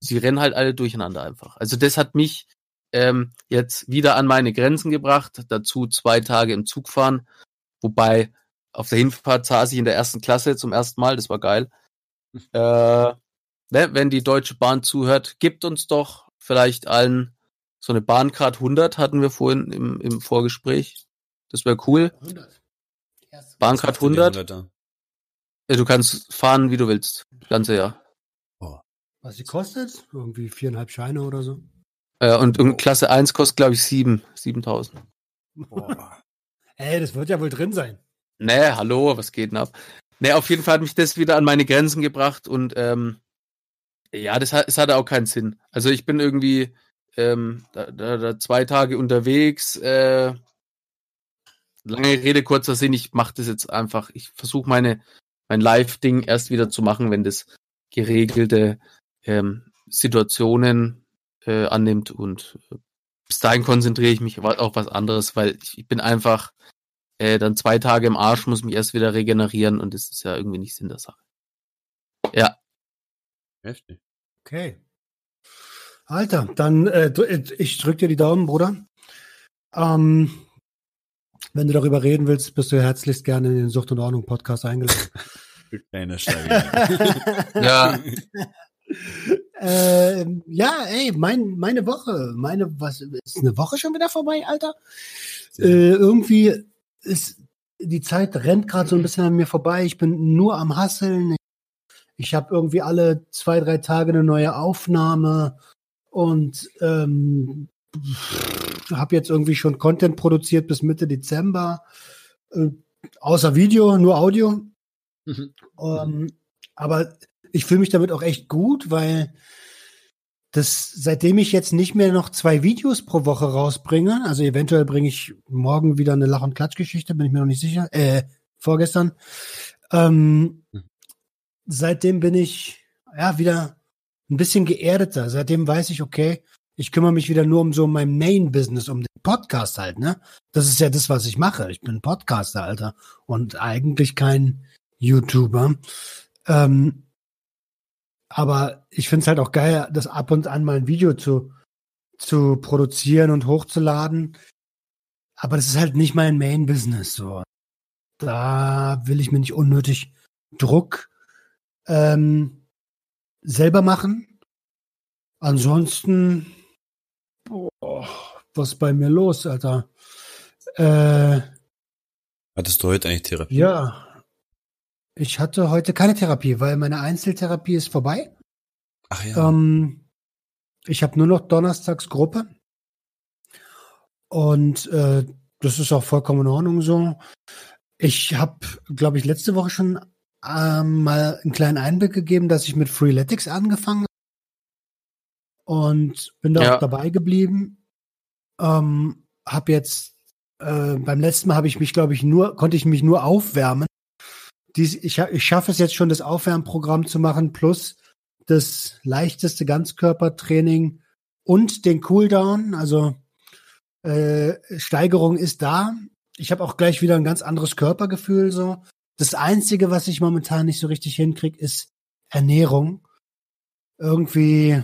sie rennen halt alle durcheinander einfach. Also das hat mich ähm, jetzt wieder an meine Grenzen gebracht. Dazu zwei Tage im Zug fahren, wobei auf der Hinfahrt saß ich in der ersten Klasse zum ersten Mal. Das war geil. (laughs) Äh, ne, wenn die Deutsche Bahn zuhört, gibt uns doch vielleicht allen so eine Bahncard 100 hatten wir vorhin im, im Vorgespräch. Das wäre cool. 100. Bahncard 100. Ja, du kannst fahren, wie du willst. Das ganze Jahr. Was sie kostet? Irgendwie viereinhalb Scheine oder so. Äh, und, und Klasse 1 kostet, glaube ich, 7, 7000. Boah. Ey, das wird ja wohl drin sein. Nee, hallo, was geht denn ab? Nee, auf jeden Fall hat mich das wieder an meine Grenzen gebracht und ähm, ja, das hat, es hatte auch keinen Sinn. Also ich bin irgendwie ähm, da, da, da zwei Tage unterwegs. Äh, lange Rede, kurzer Sinn, ich mache das jetzt einfach. Ich versuche meine mein Live-Ding erst wieder zu machen, wenn das geregelte ähm, Situationen äh, annimmt und äh, bis dahin konzentriere ich mich auf was anderes, weil ich, ich bin einfach äh, dann zwei Tage im Arsch, muss mich erst wieder regenerieren und das ist ja irgendwie nicht Sinn der Sache. Ja, Heftig. Okay. Alter, dann äh, drü- ich drück dir die Daumen, Bruder. Ähm, wenn du darüber reden willst, bist du herzlichst gerne in den Sucht und Ordnung Podcast eingeladen. (laughs) Du kleiner Steiger. (laughs) (laughs) ja, ähm, ja, ey, mein, meine Woche, meine, was, ist eine Woche schon wieder vorbei, Alter? Äh, irgendwie ist die Zeit rennt gerade so ein bisschen an mir vorbei. Ich bin nur am Hasseln. Ich habe irgendwie alle zwei, drei Tage eine neue Aufnahme und ähm, habe jetzt irgendwie schon Content produziert bis Mitte Dezember. Äh, außer Video, nur Audio. Mhm. Ähm, aber ich fühle mich damit auch echt gut, weil das, seitdem ich jetzt nicht mehr noch zwei Videos pro Woche rausbringe, also eventuell bringe ich morgen wieder eine Lach- und Klatschgeschichte, bin ich mir noch nicht sicher, äh, vorgestern, ähm, Mhm. seitdem bin ich, ja, wieder ein bisschen geerdeter. Seitdem weiß ich, okay, ich kümmere mich wieder nur um so mein Main-Business, um den Podcast halt, ne? Das ist ja das, was ich mache. Ich bin Podcaster, Alter. Und eigentlich kein YouTuber. Ähm, aber ich finde es halt auch geil, das ab und an mal ein Video zu, zu produzieren und hochzuladen. Aber das ist halt nicht mein Main-Business. So. Da will ich mir nicht unnötig Druck ähm, selber machen. Ansonsten, boah, was ist bei mir los, Alter? Äh, Hattest du heute eigentlich Therapie? ja. Ich hatte heute keine Therapie, weil meine Einzeltherapie ist vorbei. Ach ja. Ähm, ich habe nur noch donnerstags Gruppe. Und äh, das ist auch vollkommen in Ordnung so. Ich habe, glaube ich, letzte Woche schon ähm, mal einen kleinen Einblick gegeben, dass ich mit Freeletics angefangen habe. Und bin da Ja. auch dabei geblieben. Ähm, hab jetzt, äh, beim letzten Mal habe ich mich, glaube ich, nur, konnte ich mich nur aufwärmen. Dies, ich, ich schaffe es jetzt schon, das Aufwärmprogramm zu machen, plus das leichteste Ganzkörpertraining und den Cooldown. Also äh, Steigerung ist da. Ich habe auch gleich wieder ein ganz anderes Körpergefühl. So. Das Einzige, was ich momentan nicht so richtig hinkriege, ist Ernährung. Irgendwie,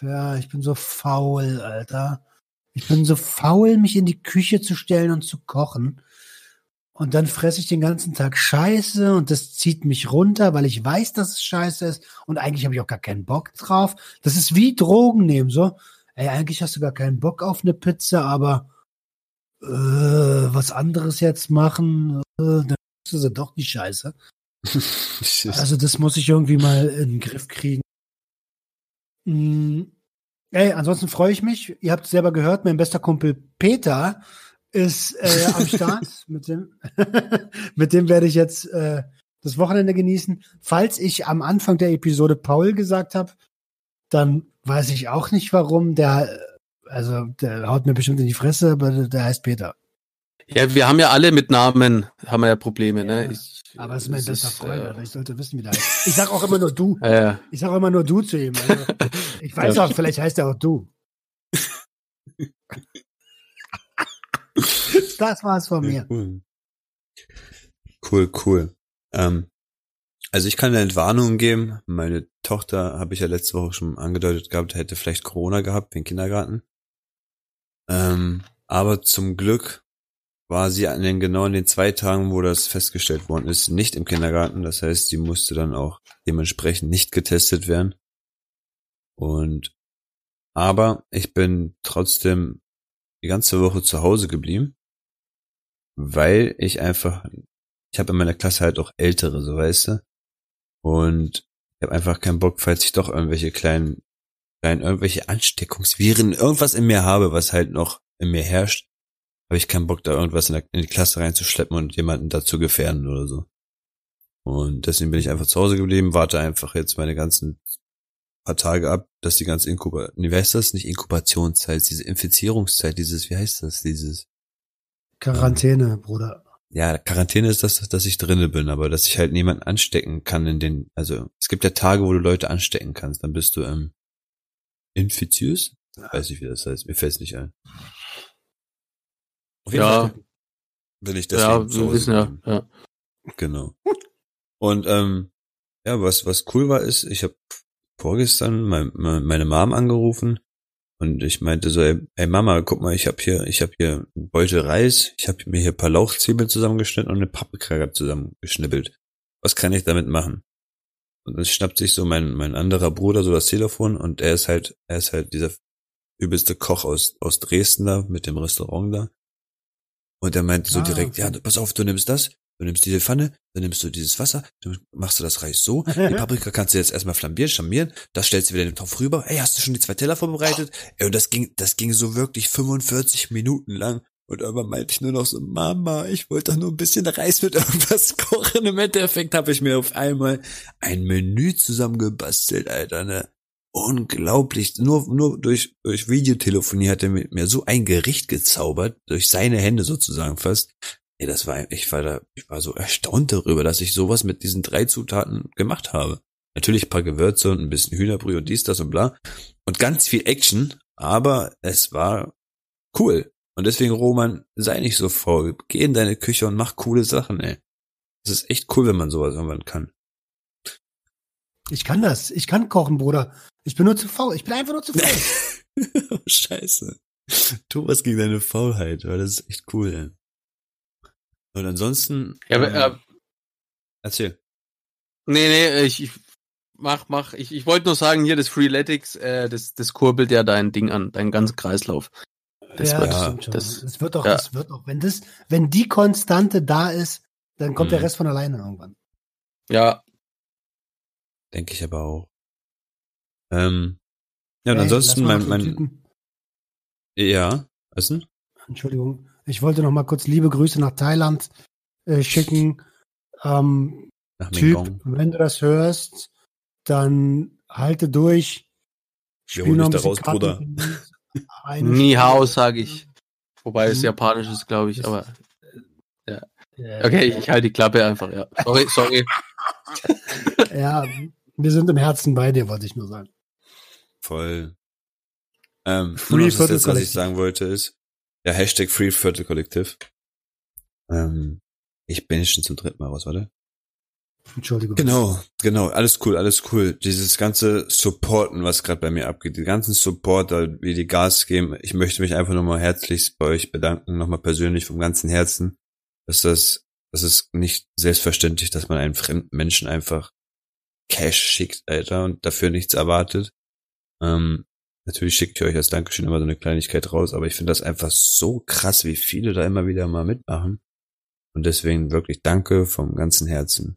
ja, ich bin so faul, Alter. Ich bin so faul, mich in die Küche zu stellen und zu kochen. Und dann fresse ich den ganzen Tag Scheiße und das zieht mich runter, weil ich weiß, dass es Scheiße ist und eigentlich habe ich auch gar keinen Bock drauf. Das ist wie Drogen nehmen, so. Ey, eigentlich hast du gar keinen Bock auf eine Pizza, aber äh, was anderes jetzt machen, äh, dann ist sie doch die Scheiße. (laughs) Also das muss ich irgendwie mal in den Griff kriegen. Mm. Ey, ansonsten freue ich mich. Ihr habt es selber gehört, mein bester Kumpel Peter ist äh, (laughs) am Start. mit, dem, (laughs) mit dem werde ich jetzt äh, das Wochenende genießen. Falls ich am Anfang der Episode Paul gesagt habe, dann weiß ich auch nicht warum. Der, also der haut mir bestimmt in die Fresse, aber der heißt Peter. Ja, wir haben ja alle mit Namen, haben wir ja Probleme, Ja, ne? Ich, Aber es ist mein es bester Freund, äh. Ich sollte wissen, wie der heißt. Ich sag auch immer nur du. (laughs) äh, Ich sag auch immer nur du zu ihm. Also, ich weiß Ja. auch, vielleicht heißt er auch du. Das war's von mir. Cool. Cool, cool. Ähm, also ich kann eine Entwarnung geben. Meine Tochter, habe ich ja letzte Woche schon angedeutet gehabt, hätte vielleicht Corona gehabt im Kindergarten. Ähm, aber zum Glück war sie an den genau in den zwei Tagen, wo das festgestellt worden ist, nicht im Kindergarten. Das heißt, sie musste dann auch dementsprechend nicht getestet werden. Und aber ich bin trotzdem die ganze Woche zu Hause geblieben, weil ich einfach, ich habe in meiner Klasse halt auch ältere, so weißt du, und ich habe einfach keinen Bock, falls ich doch irgendwelche kleinen, kleinen irgendwelche Ansteckungsviren, irgendwas in mir habe, was halt noch in mir herrscht, habe ich keinen Bock, da irgendwas in, der, in die Klasse reinzuschleppen und jemanden dazu gefährden oder so. Und deswegen bin ich einfach zu Hause geblieben, warte einfach jetzt meine ganzen paar Tage ab, dass die ganze Inkuba, nee, wie heißt das? Nicht Inkubationszeit, diese Infizierungszeit, dieses, wie heißt das? Dieses, Quarantäne, Bruder. ja, Quarantäne ist das, dass ich drinne bin, aber dass ich halt niemanden anstecken kann in den, also es gibt ja Tage, wo du Leute anstecken kannst, dann bist du ähm, infiziös? Weiß nicht, wie das heißt, mir fällt es nicht ein. Auf jeden Ja. Fall will ich deswegen ja, wir Hause wissen ja, ja. Genau. Und ähm, ja, was was cool war ist, ich habe vorgestern mein, meine Mom angerufen und ich meinte so, ey, ey Mama, guck mal, ich habe hier ich habe hier einen Beutel Reis, ich habe mir hier ein paar Lauchzwiebeln zusammengeschnitten und eine Paprika zusammengeschnippelt. Was kann ich damit machen? Und dann schnappt sich so mein mein anderer Bruder so das Telefon und er ist halt er ist halt dieser übelste Koch aus aus Dresden da mit dem Restaurant da. Und er meinte so Ah, direkt, okay. ja, pass auf, du nimmst das, du nimmst diese Pfanne, dann nimmst du dieses Wasser, dann machst du das Reis so, (laughs) die Paprika kannst du jetzt erstmal flambieren, charmieren, das stellst du wieder in den Topf rüber, ey, hast du schon die zwei Teller vorbereitet? Ey, und das ging, das ging so wirklich 45 Minuten lang. Und irgendwann meinte ich nur noch so, Mama, ich wollte doch nur ein bisschen Reis mit (laughs) irgendwas kochen. Im Endeffekt habe ich mir auf einmal ein Menü zusammengebastelt, Alter, ne? Unglaublich. Nur, nur durch, durch Videotelefonie hat er mit mir so ein Gericht gezaubert, durch seine Hände sozusagen fast. Ey, das war, ich war da, ich war so erstaunt darüber, dass ich sowas mit diesen drei Zutaten gemacht habe. Natürlich ein paar Gewürze und ein bisschen Hühnerbrühe und dies, das und bla. Und ganz viel Action, aber es war cool. Und deswegen, Roman, sei nicht so faul. Geh in deine Küche und mach coole Sachen, ey. Es ist echt cool, wenn man sowas irgendwann kann. Ich kann das. Ich kann kochen, Bruder. Ich bin nur zu faul. Ich bin einfach nur zu faul. (laughs) Scheiße. Tu was gegen deine Faulheit, weil das ist echt cool, ey. Und ansonsten. Ja, aber, ähm, äh, erzähl. nee, nee, ich, ich mach, mach, ich, ich wollte nur sagen, hier das Freeletics, äh, das, das kurbelt ja dein Ding an, deinen ganzen Kreislauf. Das ja, wird, das stimmt schon. das- Das, wird doch, ja. das wird doch. Wenn das, wenn die Konstante da ist, dann kommt der Mhm. Rest von alleine irgendwann. ja, Denke ich aber auch. Ähm, ja, und Ey, ansonsten mein, mein, ja, was denn? Entschuldigung. Ich wollte noch mal kurz liebe Grüße nach Thailand äh, schicken. Ähm, Nach Typ, wenn du das hörst, dann halte durch. Wir holen noch dich ein da raus, Bruder. Kartentennis. (laughs) Eine Ni Hao, Stunde. sage ich. Wobei es Mhm. japanisch ist, glaube ich, aber Ja, okay, ich, ich halte die Klappe einfach, ja. Sorry, sorry. (laughs) Ja, wir sind im Herzen bei dir, wollte ich nur sagen. Voll. Ähm, Free nur noch das letzte, was ich sagen wollte, ist, ja, Hashtag Free Viertel Kollektiv. Ähm, ich bin schon zum dritten Mal raus, warte. Entschuldigung. Genau, genau, alles cool, alles cool. Dieses ganze Supporten, was gerade bei mir abgeht, die ganzen Supporter, wie die Gas geben, ich möchte mich einfach nochmal herzlichst bei euch bedanken, nochmal persönlich vom ganzen Herzen, dass das, das ist nicht selbstverständlich, dass man einen fremden Menschen einfach Cash schickt, Alter, und dafür nichts erwartet. Ähm, natürlich schicke ich euch als Dankeschön immer so eine Kleinigkeit raus, aber ich finde das einfach so krass, wie viele da immer wieder mal mitmachen. Und deswegen wirklich danke vom ganzen Herzen.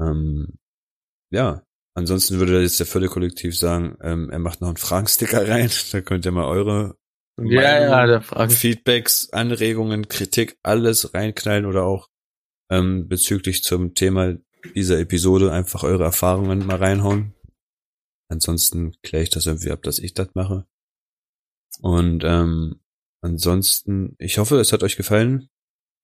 Ähm, ja, ansonsten würde jetzt der Viertel-Kollektiv sagen, ähm, er macht noch einen Fragensticker rein. (laughs) Da könnt ihr mal eure Ja, ja. Feedbacks, Anregungen, Kritik, alles reinknallen oder auch ähm, bezüglich zum Thema dieser Episode einfach eure Erfahrungen mal reinhauen. Ansonsten kläre ich das irgendwie ab, dass ich das mache. Und ähm, ansonsten, ich hoffe, es hat euch gefallen.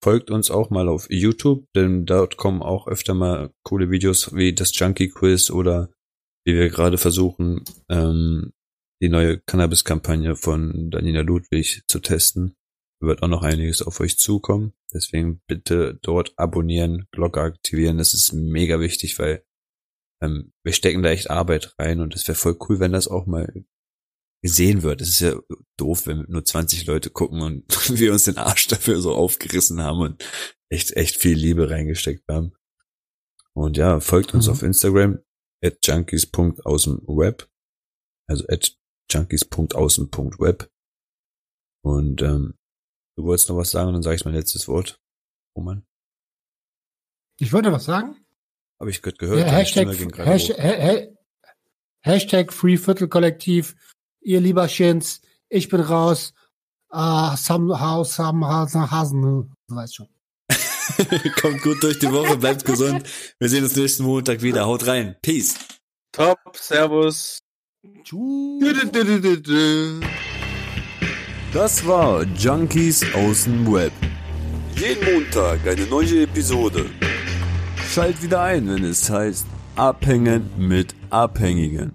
Folgt uns auch mal auf YouTube, denn dort kommen auch öfter mal coole Videos wie das Junkie Quiz oder wie wir gerade versuchen, ähm, die neue Cannabis-Kampagne von Danina Ludwig zu testen. Wird auch noch einiges auf euch zukommen. Deswegen bitte dort abonnieren, Glocke aktivieren. Das ist mega wichtig, weil ähm, wir stecken da echt Arbeit rein und es wäre voll cool, wenn das auch mal gesehen wird. Es ist ja doof, wenn nur 20 Leute gucken und (laughs) wir uns den Arsch dafür so aufgerissen haben und echt, echt viel Liebe reingesteckt haben. Und ja, folgt uns Mhm. auf Instagram at junkies.außenweb. Also at junkies.außen.web. Und ähm, du wolltest noch was sagen und dann sage ich mein letztes Wort. Roman. Ich wollte was sagen. Habe ich gerade gehört. Ja, Hashtag, Hashtag, hoch. ha- ha- Hashtag Free Viertel Kollektiv. Ihr lieber Schins, ich bin raus. Uh, some house, some house, Hasen. Du weißt schon. (laughs) Kommt gut durch die Woche, bleibt gesund. Wir sehen uns nächsten Montag wieder. Haut rein. Peace. Top, Servus. Tschüss. Das war Junkies aus dem Web. Jeden Montag eine neue Episode. Schalt wieder ein, wenn es heißt Abhängen mit Abhängigen.